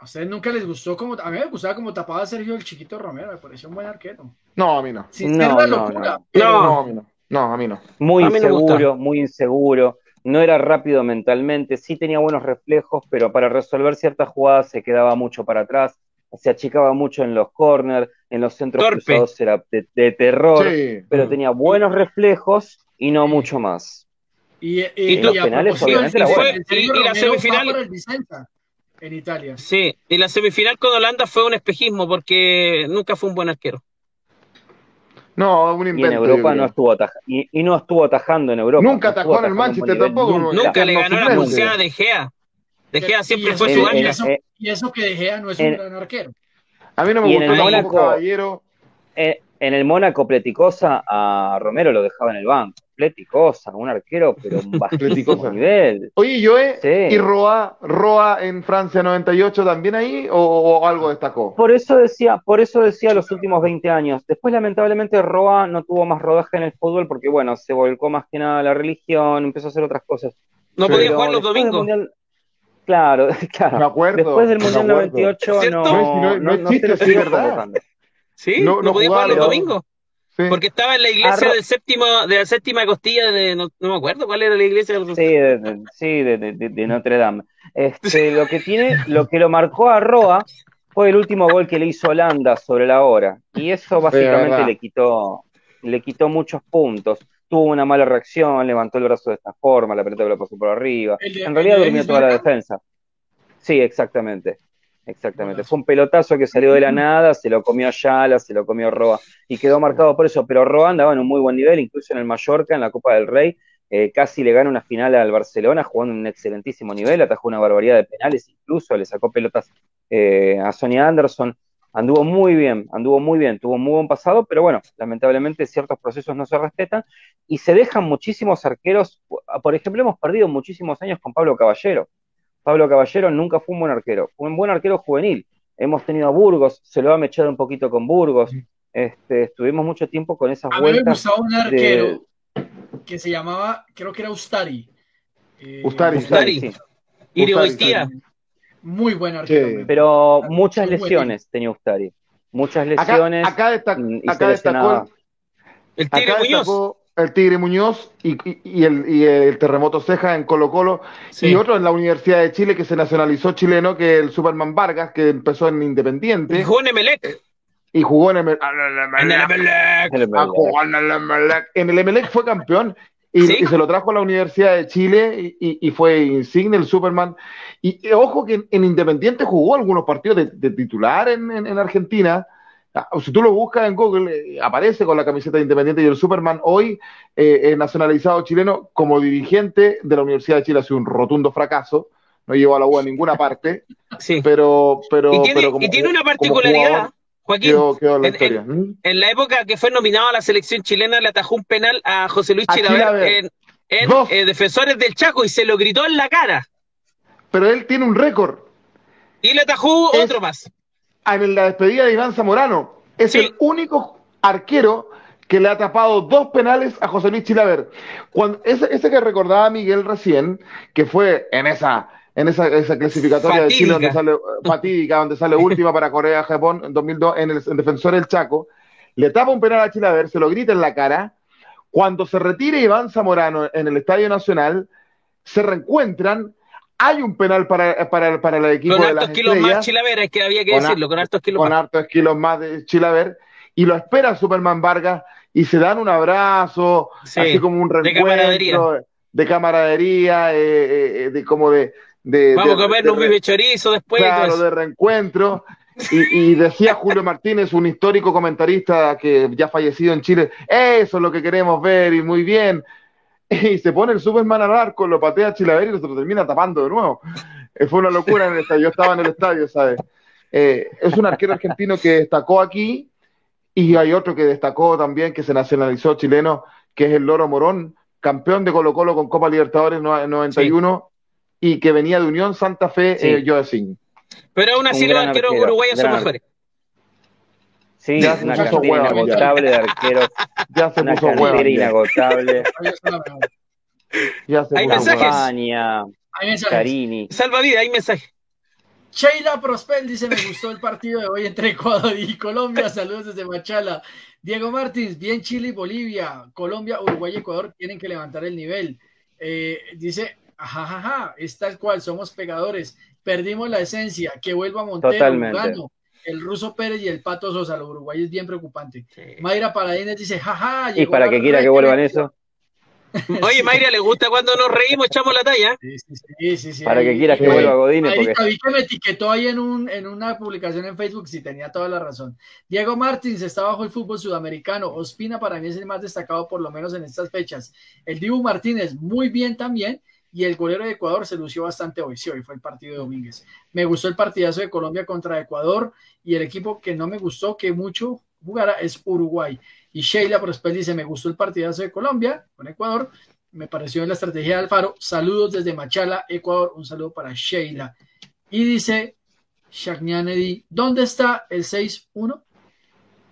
A ustedes nunca les gustó como. A mí me gustaba como tapaba Sergio el Chiquito Romero, me pareció un buen arquero. No, a mí no. Sin No, no, locura. no. pero- No. No, a mí no. No, a mí no. Muy inseguro, muy inseguro. No era rápido mentalmente, sí tenía buenos reflejos, pero para resolver ciertas jugadas se quedaba mucho para atrás, se achicaba mucho en los corners, en los centros Torpe. cruzados era de, de terror, Sí. pero tenía buenos reflejos y no mucho más. Y, y, Y y los penales, obviamente, era bueno. Y- la semifinal- en Italia. Sí, y la semifinal con Holanda fue un espejismo porque nunca fue un buen arquero. No, un Y en invento. Europa no estuvo atajando, y, y no estuvo atajando en Europa. Nunca no atajó en el Manchester tampoco, nunca. Nunca le ganó la pulseada de Gea. De Gea siempre fue su y eso- eh, y eso que De Gea no es en- un gran arquero. A mí no me gustó el tampoco Mónaco- Caballero. En, en el Mónaco Pleticosa a Romero lo dejaba en el banco. Pleticosa, un arquero, pero un *laughs* bajísimo nivel. Oye, Joe, Sí. ¿y Roa, Roa en Francia 98 también ahí o, o algo destacó? Por eso decía, por eso decía los últimos 20 años. Después, lamentablemente, Roa no tuvo más rodaje en el fútbol porque, bueno, se volcó más que nada a la religión, empezó a hacer otras cosas. No podía jugar los domingos. Claro, *laughs* claro. Me acuerdo. Después del Mundial acuerdo. 98 ¿Cierto? no, No no- no, lo sí, ¿verdad? Sí, No- no, no podía jugar los domingos. Sí. Porque estaba en la iglesia Arro- del séptimo, de la séptima costilla de, no, no me acuerdo cuál era la iglesia. Sí, de, de- sí, de, de- de Notre Dame. Este, lo que tiene, lo que lo marcó a Roa fue el último gol que le hizo Holanda sobre la hora. Y eso básicamente le quitó, le quitó muchos puntos. Tuvo una mala reacción, levantó el brazo de esta forma, la pelota lo pasó por arriba. En realidad durmió toda la defensa. Sí, exactamente. Exactamente. Fue un pelotazo que salió de la nada, se lo comió Ayala, se lo comió Roa y quedó marcado por eso. Pero Roa andaba en un muy buen nivel, incluso en el Mallorca, en la Copa del Rey. eh, casi le gana una final al Barcelona jugando en un excelentísimo nivel, atajó una barbaridad de penales, incluso le sacó pelotas eh, a Sonia Anderson. Anduvo muy bien, anduvo muy bien, tuvo un muy buen pasado, pero bueno, lamentablemente ciertos procesos no se respetan y se dejan muchísimos arqueros. Por ejemplo, hemos perdido muchísimos años con Pablo Caballero. Pablo Caballero nunca fue un buen arquero, fue un buen arquero juvenil. Hemos tenido a Burgos, se lo ha mechado un poquito con Burgos. Este, estuvimos mucho tiempo con esas A mí me vueltas. gustaba un de- arquero que se llamaba, creo que era Ustari. Eh, Ustari. Ustari. Sí. Muy buen arquero. Sí. me- pero muchas Muy lesiones tenía Ustari. Muchas Acá, lesiones acá, mm, y acá se lesionaba. destacó, El Tigre acá Muñoz. destacó el Tigre Muñoz y, y- y el, y el Terremoto Ceja en Colo Colo Sí. y otro en la Universidad de Chile que se nacionalizó chileno, que es el Superman Vargas, que empezó en Independiente Jugó en Emelec. y jugó en En el Emelec. Ah, jugó en el Emelec. En el Emelec fue campeón y, Sí. y se lo trajo a la Universidad de Chile y, y- y fue insigne el Superman. Y, y ojo que en, en Independiente jugó algunos partidos de, de titular en- en Argentina. Ah, Si tú lo buscas en Google, eh, aparece con la camiseta de Independiente y el Superman hoy eh, eh, nacionalizado chileno como dirigente de la Universidad de Chile ha sido un rotundo fracaso. No llevó a la U a ninguna parte, *laughs* Sí. pero, pero, Y tiene, pero como y tiene ju- una particularidad. Joaquín, quedó, quedó en la en- historia. ¿Mm? en la época que fue nominado a la selección chilena, le atajó un penal a José Luis Chilaver, en, eh, Defensores del Chaco y se lo gritó en la cara. Pero él tiene un récord. Y le atajó Es- otro más. En la despedida de Iván Zamorano. Es Sí. el único arquero que le ha tapado dos penales a José Luis Chilaver. Cuando, ese, ese que recordaba Miguel recién, que fue en esa, en esa, esa clasificatoria de Chile donde sale, eh, fatídica, donde sale *laughs* última para Corea-Japón en 2002 en el en Defensor del Chaco, le tapa un penal a Chilaver, se lo grita en la cara. Cuando se retira Iván Zamorano en el Estadio Nacional, se reencuentran. Hay un penal para, para, para el equipo Con de las hartos kilos estrellas más Chilaver, es que había que decirlo, con hartos kilos con más. hartos kilos más de Chilaver, y lo espera Superman Vargas y se dan un abrazo, Sí, así como un de reencuentro camaradería. de camaradería, eh, eh, eh, de como de, de, Vamos de- a comernos un de- bife chorizo después. claro, de reencuentro. Y, y decía Julio Martínez, un histórico comentarista que ya fallecido en Chile, eso es lo que queremos ver y muy bien. *laughs* Y se pone el Superman al arco, lo patea a Chilaver y se lo termina tapando de nuevo. Eh, Fue una locura en el estadio. Yo estaba en el estadio, ¿sabes? Eh, es un arquero argentino que destacó aquí y hay otro que destacó también, que se nacionalizó chileno, que es el Loro Morón, campeón de Colo Colo con Copa Libertadores no- 91 y que venía de Unión Santa Fe, Sí. eh. Pero aún así los arqueros arquero, uruguayos son mejores. Sí, Ya se una ya. inagotable de arqueros, *laughs* Ya se una puso cartera *laughs* Ya, inagotable. Ya se Hay puso mensajes. Campaña, Hay mensajes. Carini. Salvavidas, hay mensaje. Sheila Prospel dice, me gustó el partido de hoy entre Ecuador y Colombia. Saludos desde Machala. Diego Martins, bien Chile y Bolivia. Colombia, Uruguay y Ecuador tienen que levantar el nivel. Eh, dice, ajajaja, es tal cual, somos pegadores. Perdimos la esencia. Que vuelva Montero, Totalmente. Lugano, el ruso Pérez y el Pato Sosa. Los uruguayos bien preocupante. Mayra Paladines dice, jaja. Y para que quiera que vuelvan televisiva". eso, *laughs* Oye, Mayra, ¿le gusta cuando nos reímos, echamos la talla? Sí, sí, sí, sí, sí, para ahí- que quiera que Sí. vuelva Godínez, porque Ahorita vi que me etiquetó ahí en, un, en una publicación en Facebook, sí tenía toda la razón. Diego Martins está bajo el fútbol sudamericano. Ospina para mí es el más destacado, por lo menos en estas fechas. El Dibu Martínez, muy bien también. Y el golero de Ecuador se lució bastante hoy. Sí, hoy fue el partido de Domínguez. Me gustó el partidazo de Colombia contra Ecuador. Y el equipo que no me gustó que mucho jugara es Uruguay. Y Sheila Prospel dice: Me gustó el partidazo de Colombia con Ecuador. Me pareció en la estrategia de Alfaro. Saludos desde Machala, Ecuador. Un saludo para Sheila. Y dice Shagnanedi, ¿dónde está el 6-1?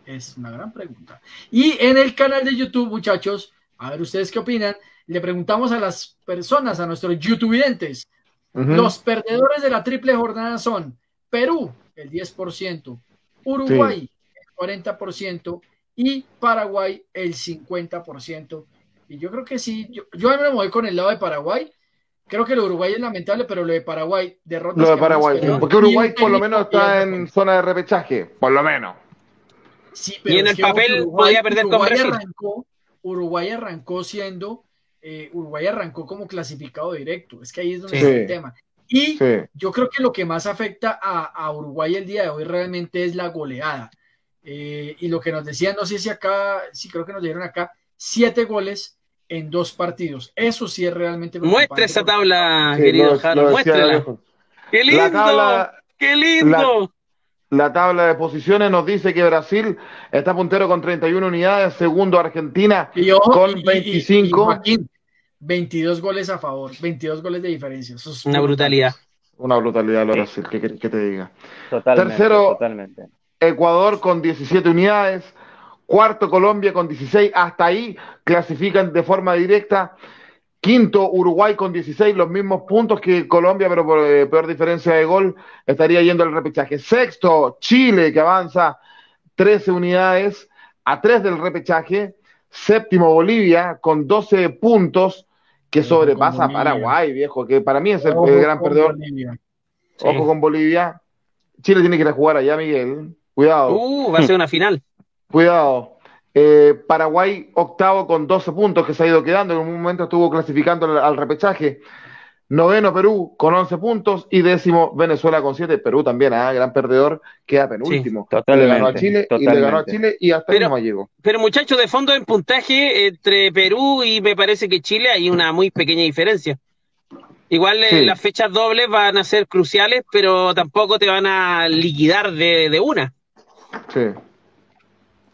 Es una gran pregunta. Y en el canal de YouTube, muchachos, a ver ustedes qué opinan. Le preguntamos a las personas, a nuestros youtubidentes, Ujú. los perdedores de la triple jornada son Perú, el 10%, Uruguay, el 40% y Paraguay, el 50%. Y yo creo que sí, yo, yo me voy con el lado de Paraguay. Creo que lo de Uruguay es lamentable, pero lo de Paraguay, derrotas Lo de Paraguay, porque Uruguay por lo menos está en zona de repechaje, por lo menos. Sí, Y en el papel podía perder con Uruguay Brasil. Arrancó, Uruguay arrancó siendo, eh, Uruguay arrancó como clasificado directo. Es que ahí es donde Sí. está el tema. Y Sí. yo creo que lo que más afecta a, a Uruguay el día de hoy realmente es la goleada. Eh, y lo que nos decían, no sé si acá, sí creo que nos dieron acá, siete goles en dos partidos. Eso sí es realmente Muestre preocupante esa tabla, Sí, querido Jaro. Alejo. ¡Qué lindo! La tabla, ¡Qué lindo! la tabla de posiciones nos dice que Brasil está puntero con 31 unidades, segundo Argentina Y con y- y- y- 25. y Joaquín, 22 goles a favor, 22 goles de diferencia. Eso es Una brutal. brutalidad. Una brutalidad lo Sí. Brasil, ¿qué querés que te diga? totalmente, Tercero- totalmente. Ecuador con 17 unidades, cuarto Colombia con 16, hasta ahí clasifican de forma directa. Quinto Uruguay con 16, los mismos puntos que Colombia, pero por eh, peor diferencia de gol, estaría yendo al repechaje. Sexto Chile que avanza 13 unidades a 3 del repechaje. Séptimo Bolivia con 12 puntos que Ojo sobrepasa a. Paraguay, viejo, que para mí es el, gran perdedor. Bolivia. Sí. Ojo con Bolivia. Chile tiene que ir a jugar allá, Miguel. Cuidado. Uh, va a ser una final. Cuidado. Eh, Paraguay octavo con 12 puntos que se ha ido quedando. En un momento estuvo clasificando al, al repechaje. Noveno Perú con 11 puntos y décimo Venezuela con 7. Perú también, ah, gran perdedor, queda penúltimo. Sí, le ganó a totalmente, Chile y le ganó a. Chile y hasta ahí Pero- no llegó. Pero muchachos, de fondo en puntaje entre Perú y me parece que Chile hay una muy pequeña diferencia. Igual eh, Sí. las fechas dobles van a ser cruciales, pero tampoco te van a liquidar de, de una. Sí.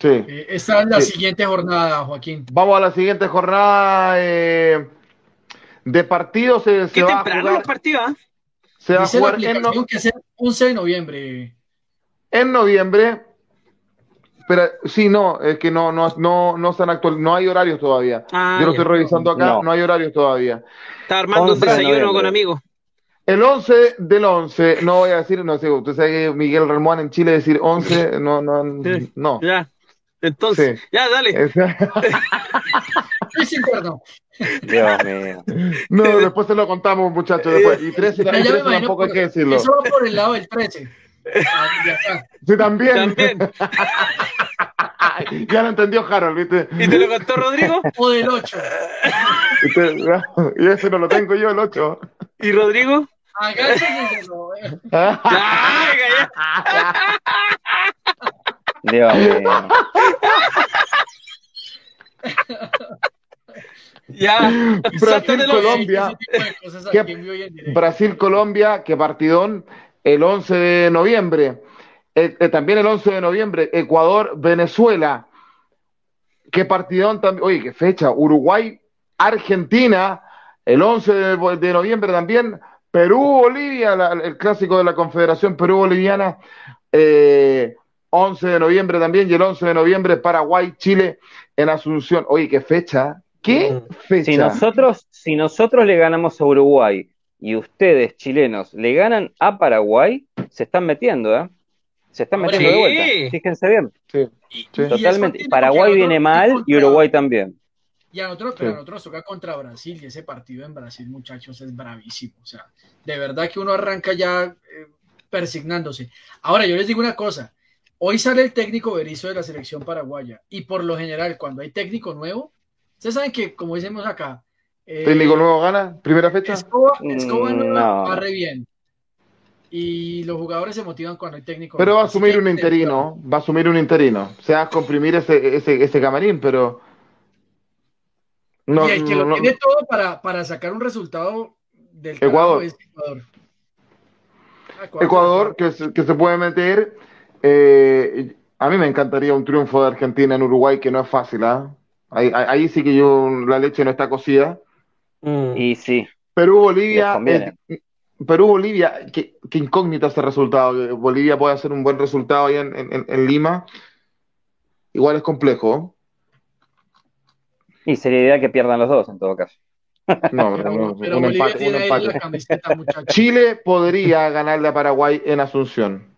Sí. Eh, esta es la Sí. siguiente jornada, Joaquín. Vamos a la siguiente jornada eh, de partidos. Se, se Qué va a temprano jugar, los partidos, ¿ah? se va a jugar en, no- que es el 11 de noviembre. en noviembre. Pero sí, no, es que no, no, no, no están actual, no hay horarios todavía. Ah, Yo lo estoy revisando acá, no, No. hay horarios todavía. Está armando un 11 de desayuno con amigos. El 11 del 11, no voy a decir, no sé, usted sabe que Miguel Ramón en Chile decir 11, no, no, no. Ya. Entonces, Sí. ya, dale. Es- *laughs* Es interno. Dios mío. No, después se lo contamos, muchachos. Después. Y 13, y Ya, ya me 13 imagino tampoco hay que decirlo. Eso va por el lado del 13. Ah, acá. Sí, también. También. *laughs* ya lo entendió Harold, ¿viste? ¿Y te lo contó Rodrigo? O del 8. ¿Viste? *laughs* Y ese no lo tengo yo, el 8. ¿Y Rodrigo? Y se lo. Dios mío. Ya. *laughs* Brasil, Sáltatelo. Colombia. Ese tipo de cosas ¿Qué- aquí en vivo y en directo. Brasil-Colombia, que partidón el 11 de noviembre. Eh, eh, también el 11 de noviembre, Ecuador-Venezuela. Qué partidón también. Oye, qué fecha. Uruguay-Argentina, el 11 de, de noviembre también. Perú-Bolivia, la- el clásico de la Confederación Perú-Boliviana. eh, 11 de noviembre también. Y el 11 de noviembre, Paraguay-Chile en Asunción. Oye, qué fecha. ¿Qué fecha? Si nosotros, si nosotros le ganamos a Uruguay y ustedes, chilenos, le ganan a Paraguay, se están metiendo, ¿eh? Se están metiendo de sí. vuelta. Fíjense bien. Sí, Totalmente. Paraguay viene mal y Uruguay también. Y a nosotros, pero Sí. a nosotros nos toca contra Brasil y ese partido en Brasil, muchachos, es bravísimo. O sea, de verdad que uno arranca ya eh, persignándose. Ahora, yo les digo una cosa. Hoy sale el técnico Berizzo de la selección paraguaya y por lo general, cuando hay técnico nuevo, ustedes saben que, como decimos acá, eh, ¿Técnico nuevo gana? ¿Primera fecha? Escoba, Escoba Mm, nueva no. barre bien. Y los jugadores se motivan cuando hay técnico Pero va a asumir un interino, va a asumir un interino. Se va a comprimir ese, ese, ese camarín, pero. No, y el que lo no, tiene todo para, para sacar un resultado del Ecuador. es Ecuador. Ah, Ecuador, que, se- que se puede meter. Eh, a mí me encantaría un triunfo de Argentina en Uruguay, que no es fácil, ¿ah? Ahí, ahí- ahí sí que yo, la leche no está cocida. Mm. Y sí, Perú-Bolivia. Eh, Perú-Bolivia, qué, qué incógnita ese resultado. Bolivia puede hacer un buen resultado ahí en, en- en Lima. Igual es complejo. y sería idea que pierdan los dos en todo caso. No, Pero, no, pero un Bolivia empate, un tiene ahí empate. la camiseta, muchachos. Chile podría ganarle a Paraguay en Asunción.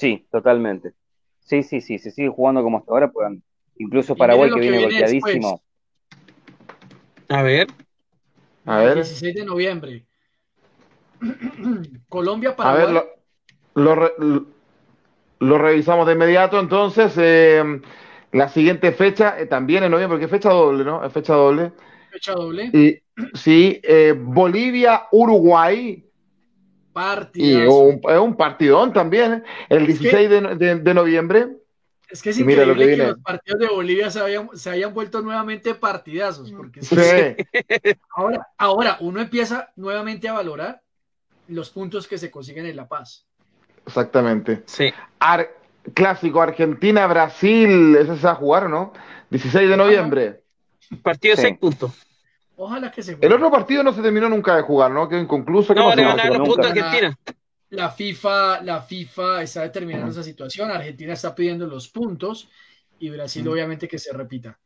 Sí, totalmente. Sí, sí, sí, se sigue jugando como hasta ahora, puedan. Incluso Paraguay que viene viene golpeadísimo. A ver. A El ver, 16 de noviembre. *clears throat* Colombia, a Paraguay. ver, lo, lo re- lo revisamos de inmediato. Entonces, eh, la siguiente fecha, eh, también en noviembre, porque es fecha doble, ¿no? Es fecha doble. fecha doble. Y sí, eh, Bolivia, Uruguay. Y Partidazo. un, es un partidón también, ¿eh? el 16 de, de- de noviembre. Es que es y mira lo increíble que los partidos de Bolivia se hayan, se hayan vuelto nuevamente partidazos. Porque Sí, *laughs* ahora, ahora uno empieza nuevamente a valorar los puntos que se consiguen en La Paz. exactamente. Sí. Ar- clásico Argentina-Brasil, ese se va a jugar, ¿no? 16 de noviembre. Partido Sí. seis puntos. Ojalá que se El juegue. otro partido no se terminó nunca de jugar, ¿no? Quedó inconcluso. ¿Qué No, le ganaron los puntos a Argentina. La FIFA, la FIFA está determinando esa situación. Argentina está pidiendo los puntos y Brasil, obviamente, que se repita.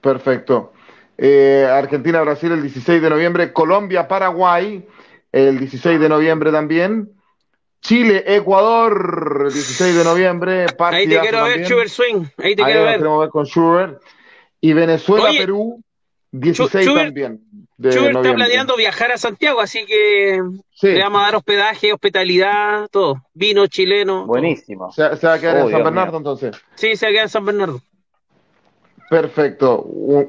Perfecto. Eh, Argentina-Brasil el 16 de noviembre. Colombia-Paraguay el 16 de noviembre también. Chile-Ecuador el 16 de noviembre. Ahí te quiero ver. Schubert Swing. Ahí te Ahí quiero ver. ver con Schubert. Y Venezuela-Perú 16 Schubert- también. De Schubert está planeando viajar a Santiago, así que Sí, le vamos a dar hospedaje, hospitalidad, todo. Vino chileno. Buenísimo. se, se va a quedar en Oh, San Dios Bernardo mío. entonces. Sí, se queda en San Bernardo. Perfecto. Yo-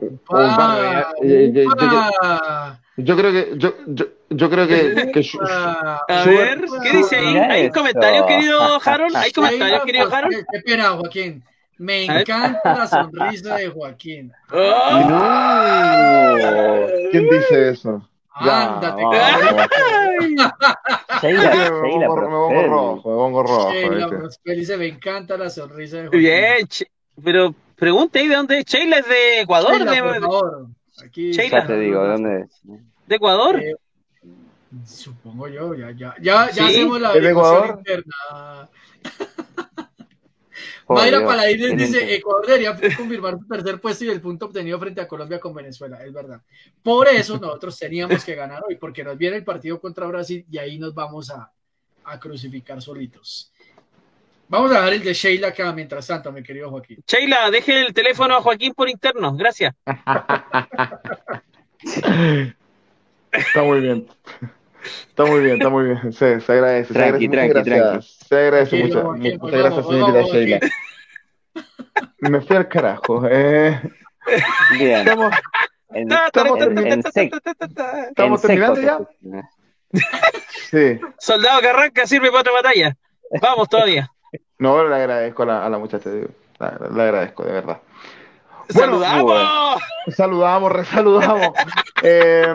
yo- yo- ¡Upa! yo creo que yo, yo, yo creo que. A ver, ¿qué dice ahí? ¿Hay comentarios, querido Harold? *laughs* ¿Hay comentarios, querido Harold? Qué pena, Joaquín. Me encanta la sonrisa de Joaquín. ¡Oh! ¿Quién dice eso? Ándate, *laughs* me, Sheila pongo, me pongo Prosperi. rojo, me pongo rojo. Dice, me encanta la sonrisa de Joaquín. Bien, Che- pero pregunte ahí de dónde es. Sheila es de Ecuador, Sheila, de, por favor. Aquí, Sheila. Ya te digo, ¿de dónde es? de Ecuador. Eh, Supongo yo, ya, ya, ya, ya ¿Sí? hacemos la ¿Es de Ecuador? interna. Mayra Paladines dice. Ecuador debería *laughs* confirmar su tercer puesto y el punto obtenido frente a Colombia con Venezuela, es verdad. Por eso nosotros teníamos que ganar hoy, porque nos viene el partido contra Brasil y ahí nos vamos a, a crucificar solitos. Vamos a dar el de Sheila acá mientras tanto, mi querido Joaquín. Sheila, deje el teléfono a Joaquín por interno. Gracias. *laughs* Está muy bien. *laughs* Está muy bien, está muy bien. Se, se agradece. Tranqui, se agradece. tranqui, gracias. Se agradece mucho. Muchas pues gracias, vamos, señorita vamos, Sheila. Me fui al carajo. Eh, Bien. estamos, En, estamos en- termi- en sec- ¿Estamos en terminando seco ya? Sí. Soldado que arranca sirve para otra batalla. Vamos todavía. No, le agradezco a la, a la muchacha. digo. La- Le agradezco, de verdad. Bueno, ¡Saludamos! Saludamos, resaludamos. *laughs* Eh,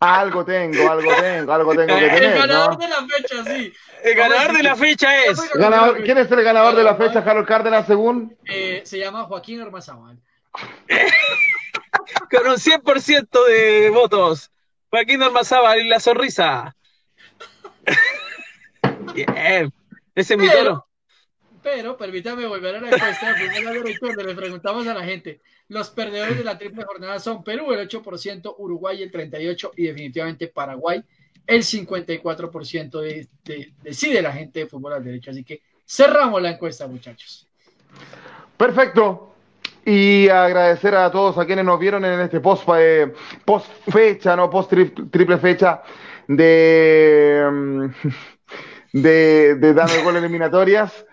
algo tengo, algo tengo, algo tengo que El tener, ganador ¿no? de la fecha, sí. El ganador de la fecha es. Ganador- ¿Quién es el ganador de la fecha, Harold Cárdenas, según? Eh, se llama Joaquín Ormazábal. *laughs* Con un 100% de votos. Joaquín Ormazábal y la sonrisa. *laughs* Bien. Ese es mi toro. Pero permítame volver a la encuesta de al Derecho, donde le preguntamos a la gente. Los perdedores de la triple jornada son Perú el 8%, Uruguay el 38% y definitivamente Paraguay el 54% de, de- decide la gente de Fútbol al Derecho. Así que cerramos la encuesta, muchachos. Perfecto. Y agradecer a todos a quienes nos vieron en este post, eh, fecha, no post tri- triple fecha de, mm, *laughs* de, de Gol Eliminatorias.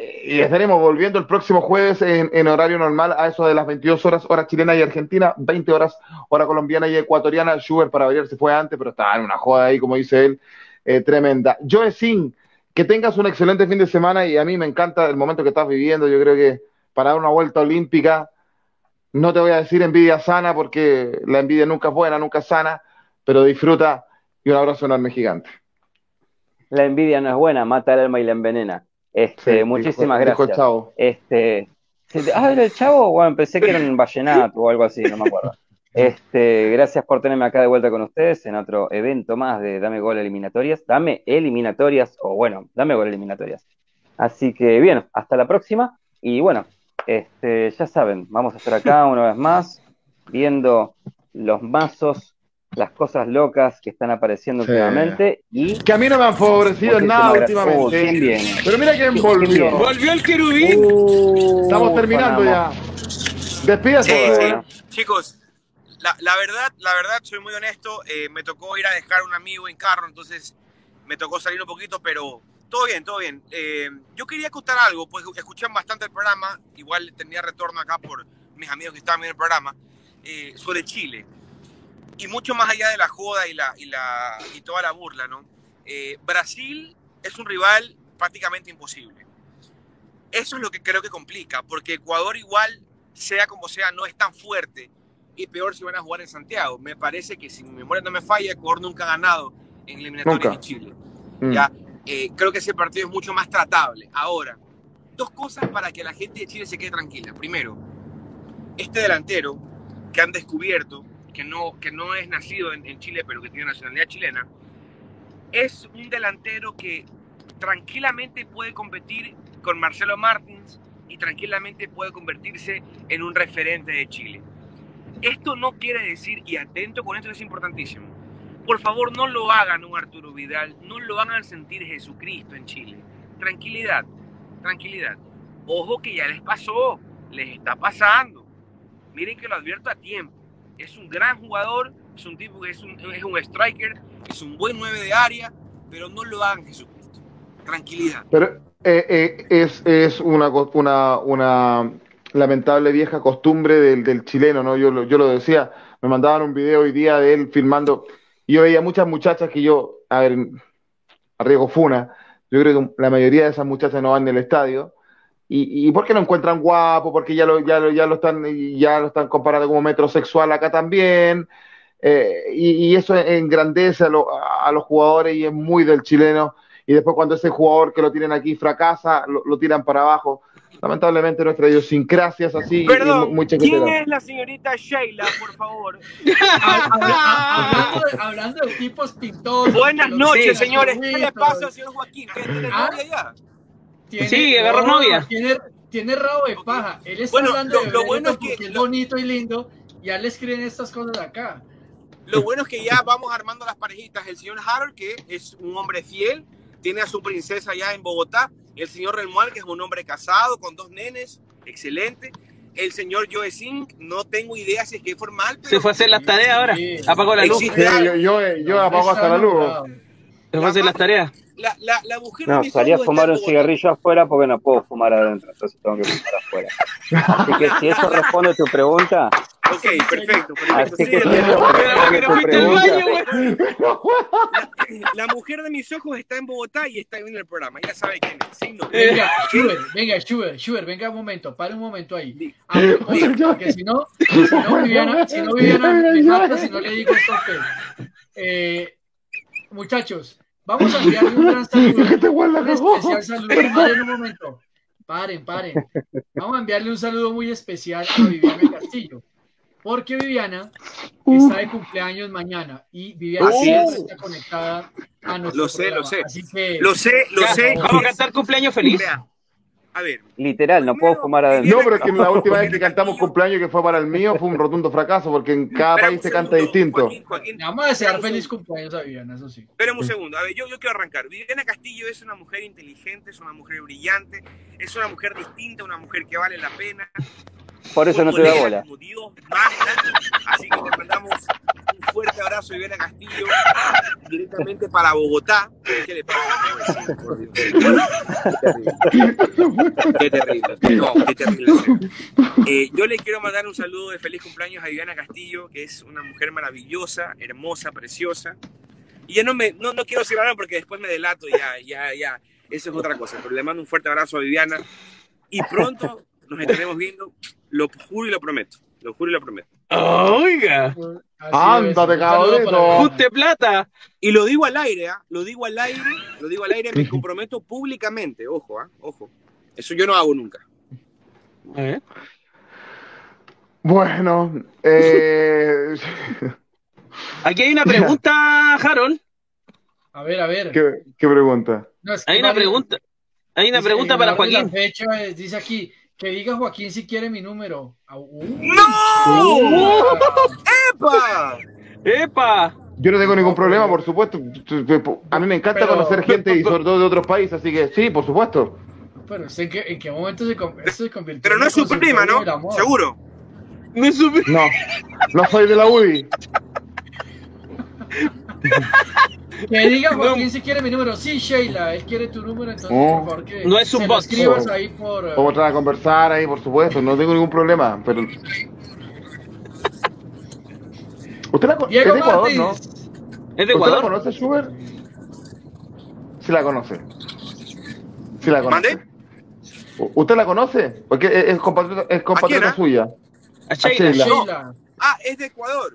Y estaremos volviendo el próximo jueves en, en horario normal a eso de las 22 horas, hora chilena y argentina, 20 horas, hora colombiana y ecuatoriana. Schubert para variar se fue antes, pero estaba en una joda ahí, como dice él, eh, tremenda. Joe Sin, que tengas un excelente fin de semana y a mí me encanta el momento que estás viviendo. Yo creo que para dar una vuelta olímpica, no te voy a decir envidia sana porque la envidia nunca es buena, nunca es sana, pero disfruta y un abrazo enorme gigante. La envidia no es buena, mata el alma y la envenena. Este, Sí, muchísimas dijo- dijo gracias. chavo. Este, ¿se te- ah, era el chavo, bueno, pensé que era un vallenato o algo así, no me acuerdo. *laughs* Este, gracias por tenerme acá de vuelta con ustedes en otro evento más de Dame Gol Eliminatorias. Dame Eliminatorias, o bueno, Dame Gol Eliminatorias. Así que bien, hasta la próxima. Y bueno, este, ya saben, vamos a estar acá una vez más, viendo los mazos, las cosas locas que están apareciendo Sí. últimamente. Y Que a mí no me han favorecido en nada últimamente. ¿quién viene? Pero mira quién ¿Quién volvió. Volvió el querubín. Uh, Estamos terminando ya. Despídase. Sí. Chicos, la, la verdad, la verdad, soy muy honesto. eh, me tocó ir a dejar a un amigo en carro, entonces me tocó salir un poquito, pero todo bien, todo bien. Eh, yo quería contar algo, pues escuché bastante el programa, igual tenía retorno acá por mis amigos que estaban viendo el programa, eh, sobre Chile. Y mucho más allá de la joda y, la, y, la, y toda la burla, ¿no? Eh, Brasil es un rival prácticamente imposible. Eso es lo que creo que complica, porque Ecuador igual, sea como sea, no es tan fuerte y peor si van a jugar en Santiago. Me parece que si mi memoria no me falla, Ecuador nunca ha ganado en eliminatorias en Chile. Mm. Ya, eh, creo que ese partido es mucho más tratable. Ahora, dos cosas para que la gente de Chile se quede tranquila. Primero, este delantero que han descubierto, que no, que no es nacido en, Chile, pero que tiene nacionalidad chilena, es un delantero que tranquilamente puede competir con Marcelo Martins y tranquilamente puede convertirse en un referente de Chile. Esto no quiere decir, y atento con esto es importantísimo, por favor no lo hagan un Arturo Vidal, no lo hagan sentir Jesucristo en Chile. Tranquilidad, tranquilidad. Ojo que ya les pasó, les está pasando. Miren que lo advierto a tiempo. Es un gran jugador, es un tipo que es un, es un striker, es un buen 9 de área, pero no lo hagan Jesucristo. Tranquilidad. Pero eh, eh, es, es una, una, lamentable vieja costumbre del, del chileno, ¿no? Yo, lo- yo lo decía, me mandaban un video hoy día de él filmando, yo veía muchas muchachas que yo, a ver, a riesgo funa, yo creo que la mayoría de esas muchachas no van del estadio, y, y ¿por qué lo encuentran guapo? Porque ya lo, ya lo, ya lo están, ya lo están comparando como metrosexual acá también, eh, y, y eso engrandece a, lo- a los jugadores y es muy del chileno. Y después cuando ese jugador que lo tienen aquí fracasa, lo, lo tiran para abajo. Lamentablemente nuestra idiosincrasia es así Perdón, muy ¿quién es la señorita Sheila, por favor? Hab- hab- Hablando de, hablando de tipos pintosos. Buenas noches, señores. ¿Qué le pasa señor Joaquín? ¿Qué tiene Ah. novia ya? Tiene- Sí, agarró no, novia. Tiene, tiene rabo de paja. Él está Bueno, hablando lo- de lo bueno es que- es lo- bonito y lindo. Ya le escriben estas cosas acá. Lo bueno es que ya vamos armando las parejitas. El señor Harold, que es un hombre fiel, tiene a su princesa ya en Bogotá. El señor Relmual, que es un hombre casado con dos nenes, excelente. El señor Joe Singh, no tengo idea si es que es formal. Pero Se fue a hacer las tareas ahora. Sí. Apagó la luz. Yo, yo, yo apago hasta la luz. Se fue a hacer las tareas. La, la, la mujer de No, salí a fumar un cigarrillo afuera porque no puedo fumar adentro, entonces tengo que fumar afuera. Así que si eso responde a tu pregunta, Ok, perfecto, perfecto. así Sí, que si la, eso responde tu pregunta, mujer de mis ojos está en Bogotá y está viendo el programa. Ya sabe quién es. Sí, no. Venga, Schubert, venga, Schubert, Schubert, venga un momento, para un momento ahí. Ah, oye, *laughs* porque si no, si no, Viviana, si no, Viviana *laughs* me mata si no le digo esto a usted. Eh, muchachos, vamos a enviarle un gran *laughs* saludo, un especial saludo. Paren un momento, paren, paren. Vamos a enviarle un saludo muy especial a Viviana Castillo. Porque Viviana está de cumpleaños mañana y Viviana Así siempre es. está conectada a nuestro Lo sé, lo sé. Así que Lo sé, lo sé. Vamos a cantar cumpleaños feliz. Vea, a ver, literal, no puedo fumar adentro. No, pero es que la *laughs* última vez que cantamos cumpleaños que fue para el mío fue un rotundo fracaso porque en cada espérame país se canta segundo, distinto. Joaquín, Joaquín, vamos a desear feliz cumpleaños a Viviana, eso sí. Espérame un segundo. A ver, yo, yo quiero arrancar. Viviana Castillo es una mujer inteligente, es una mujer brillante, es una mujer distinta, una mujer que vale la pena. Por eso no te da bola. Como Dios manda. Así que te mandamos fuerte abrazo, Viviana Castillo, directamente para Bogotá. ¿Qué le pasa? Por Dios. Qué terrible. No, qué terrible. Eh, yo le quiero mandar un saludo de feliz cumpleaños a Viviana Castillo, que es una mujer maravillosa, hermosa, preciosa. Y ya no me, no, no quiero hablando porque después me delato, ya, ya, ya. Eso es otra cosa. Pero le mando un fuerte abrazo a Viviana. Y pronto nos estaremos viendo, lo juro y lo prometo. Lo juro y lo prometo. Oiga, Así Ándate, Viviana. usted plata. Y lo digo al aire, ¿ah? Lo digo al aire, lo digo al aire, me *laughs* comprometo públicamente. Ojo, ¿ah? Ojo. Eso yo no hago nunca. ¿Eh? Bueno, eh, Aquí hay una pregunta, Harold. A ver, a ver. ¿qué, qué pregunta? No, es que Hay una pregunta. Hay una dice- pregunta para de Joaquín. fecha, eh, dice aquí que diga Joaquín si quiere mi número. Ah, uh. ¡No! ¡Epa! ¡Epa! Yo no tengo ningún problema, por supuesto. A mí me encanta Pero- conocer gente y sobre todo de otros países, así que sí, por supuesto. Pero ¿usted ¿en qué, en qué momento se, se convirtió Pero no es su prima, ¿no? Seguro. No supe. No, no soy de la UDI. *laughs* *laughs* Que diga Joaquín si quiere mi número. Sí, Sheila, él quiere tu número, entonces Oh. por favor que No es un se lo escribas ahí por... eh, Vamos a entrar a conversar ahí, por supuesto, no tengo ningún problema. Pero... ¿Usted la conoce? Es de Ecuador. ¿no? ¿Es de ¿Usted la Ecuador? conoce, Schubert? Sí la conoce. Sí la conoce. ¿Mande? ¿Usted la conoce? Porque es, compatriota, es compatriota ¿A suya. A Sheila. Sheila. Sheila. Ah, es de Ecuador.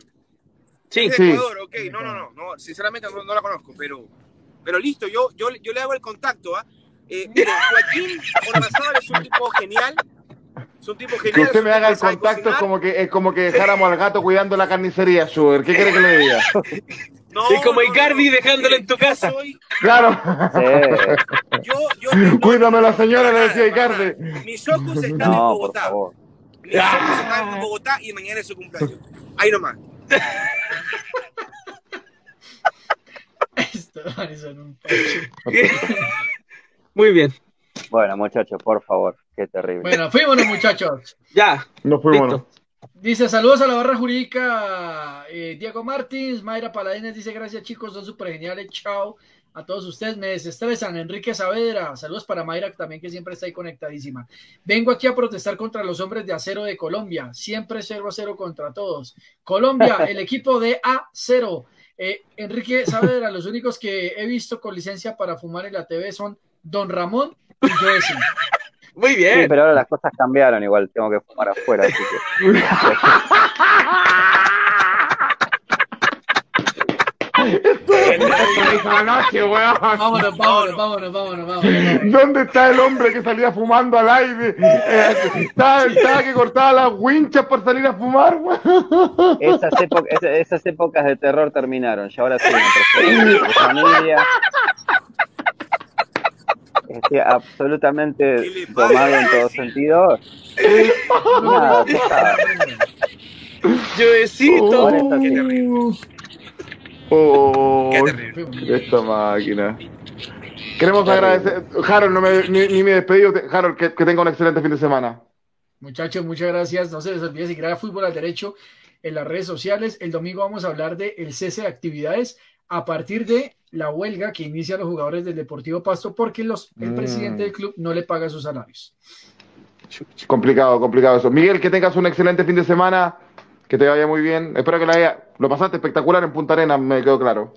Sí. Es de Sí. Ecuador, ok. No, no, no, no. Sinceramente no, no la conozco, pero, pero listo, yo, yo, yo le hago el contacto. ¿ah? Eh, *laughs* mire, Joaquín Ormazábal es un tipo genial. Es un tipo genial. Que usted me haga el contacto es como que es como que dejáramos al gato cuidando la carnicería, Schubert. ¿Qué quiere que le diga? *laughs* No, Es como Icardi no. dejándolo en tu Yo casa. soy- Claro. Sí. *laughs* yo, yo tengo- Cuídame la señora, le decía. Icardi. Mis ojos están en Bogotá. favor. Mis ojos están en Bogotá y mañana es su cumpleaños. Ahí nomás. *laughs* Un. *laughs* Muy bien. Bueno, muchachos, por favor, qué terrible. Bueno, fuímonos muchachos. Ya. Nos fuimos. Dice saludos a la barra jurídica eh, Diego Martins, Mayra Paladines dice gracias chicos, son súper geniales, chao a todos ustedes, me desestresan, Enrique Saavedra, saludos para Mayra también que siempre está ahí conectadísima. Vengo aquí a protestar contra los hombres de acero de Colombia, siempre 0 a 0 contra todos. Colombia, *laughs* el equipo de A0. Eh, Enrique Saavedra, los únicos que he visto con licencia para fumar en la TV son Don Ramón y Joessy. Muy Sí, bien. pero ahora las cosas cambiaron, igual tengo que fumar afuera, así que. *laughs* buenas noches, weón. Vámonos, vámonos, vámonos, vámonos, vámonos. ¿Dónde está el hombre que salía fumando al aire? Eh, estaba, estaba que cortaba las winchas por salir a fumar, weón. Esas, épo- esa- esas épocas de terror terminaron. Y ahora soy una familia. Estoy absolutamente tomado en todo sentido. Nada, ya Qué terrible. Oh, Qué esta máquina. Queremos agradecer. Harold, no me, ni, ni me he despedido. Harold, que, que tenga un excelente fin de semana. Muchachos, muchas gracias. No se les olvide seguir a Fútbol al Derecho en las redes sociales. El domingo vamos a hablar de el cese de actividades a partir de la huelga que inician los jugadores del Deportivo Pasto porque los, el Mm. presidente del club no le paga sus salarios. Complicado, complicado eso. Miguel, que tengas un excelente fin de semana. Que te vaya muy bien. Espero que la haya. Lo pasaste espectacular en Punta Arenas, me quedó claro.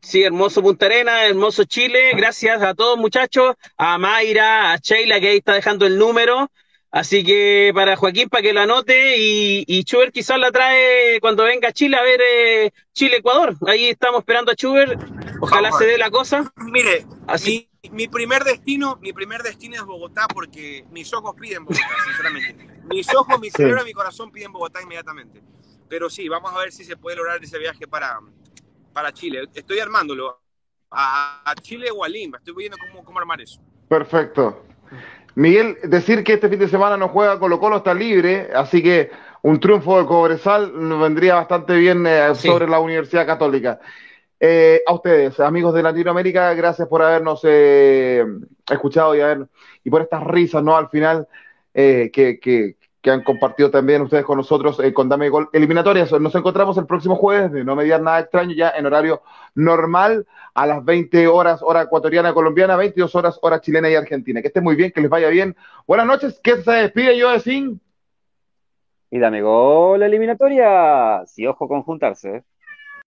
Sí, hermoso Punta Arena, hermoso Chile. Gracias a todos muchachos, a Mayra, a Sheila que ahí está dejando el número. Así que para Joaquín, para que lo anote y, y Chuber quizás la trae cuando venga a Chile a ver eh, Chile-Ecuador. Ahí estamos esperando a Chuber. Ojalá Vamos. se dé la cosa. Mire, Así. mi, mi primer destino, mi primer destino es Bogotá porque mis ojos piden Bogotá, sinceramente. Mis ojos, mi cerebro, mi corazón piden Bogotá inmediatamente. Pero sí, vamos a ver si se puede lograr ese viaje para, para Chile. Estoy armándolo. A, a Chile o a Lima. Estoy viendo cómo, cómo armar eso. Perfecto. Miguel, decir que este fin de semana no juega Colo Colo está libre, así que un triunfo de Cobresal nos vendría bastante bien eh, Sí. sobre la Universidad Católica. Eh, a ustedes, amigos de Latinoamérica, gracias por habernos eh, escuchado y, haber, y por estas risas, ¿no? Al final, eh, que, que- que han compartido también ustedes con nosotros eh, con Dame Gol Eliminatorias. Nos encontramos el próximo jueves, de no mediar nada extraño, ya en horario normal, a las 20 horas, hora ecuatoriana colombiana, 22 horas, hora chilena y argentina. Que esté muy bien, que les vaya bien. Buenas noches, que se despide yo de Sin. Y dame gol eliminatoria. Sí, ojo con juntarse. ¿eh?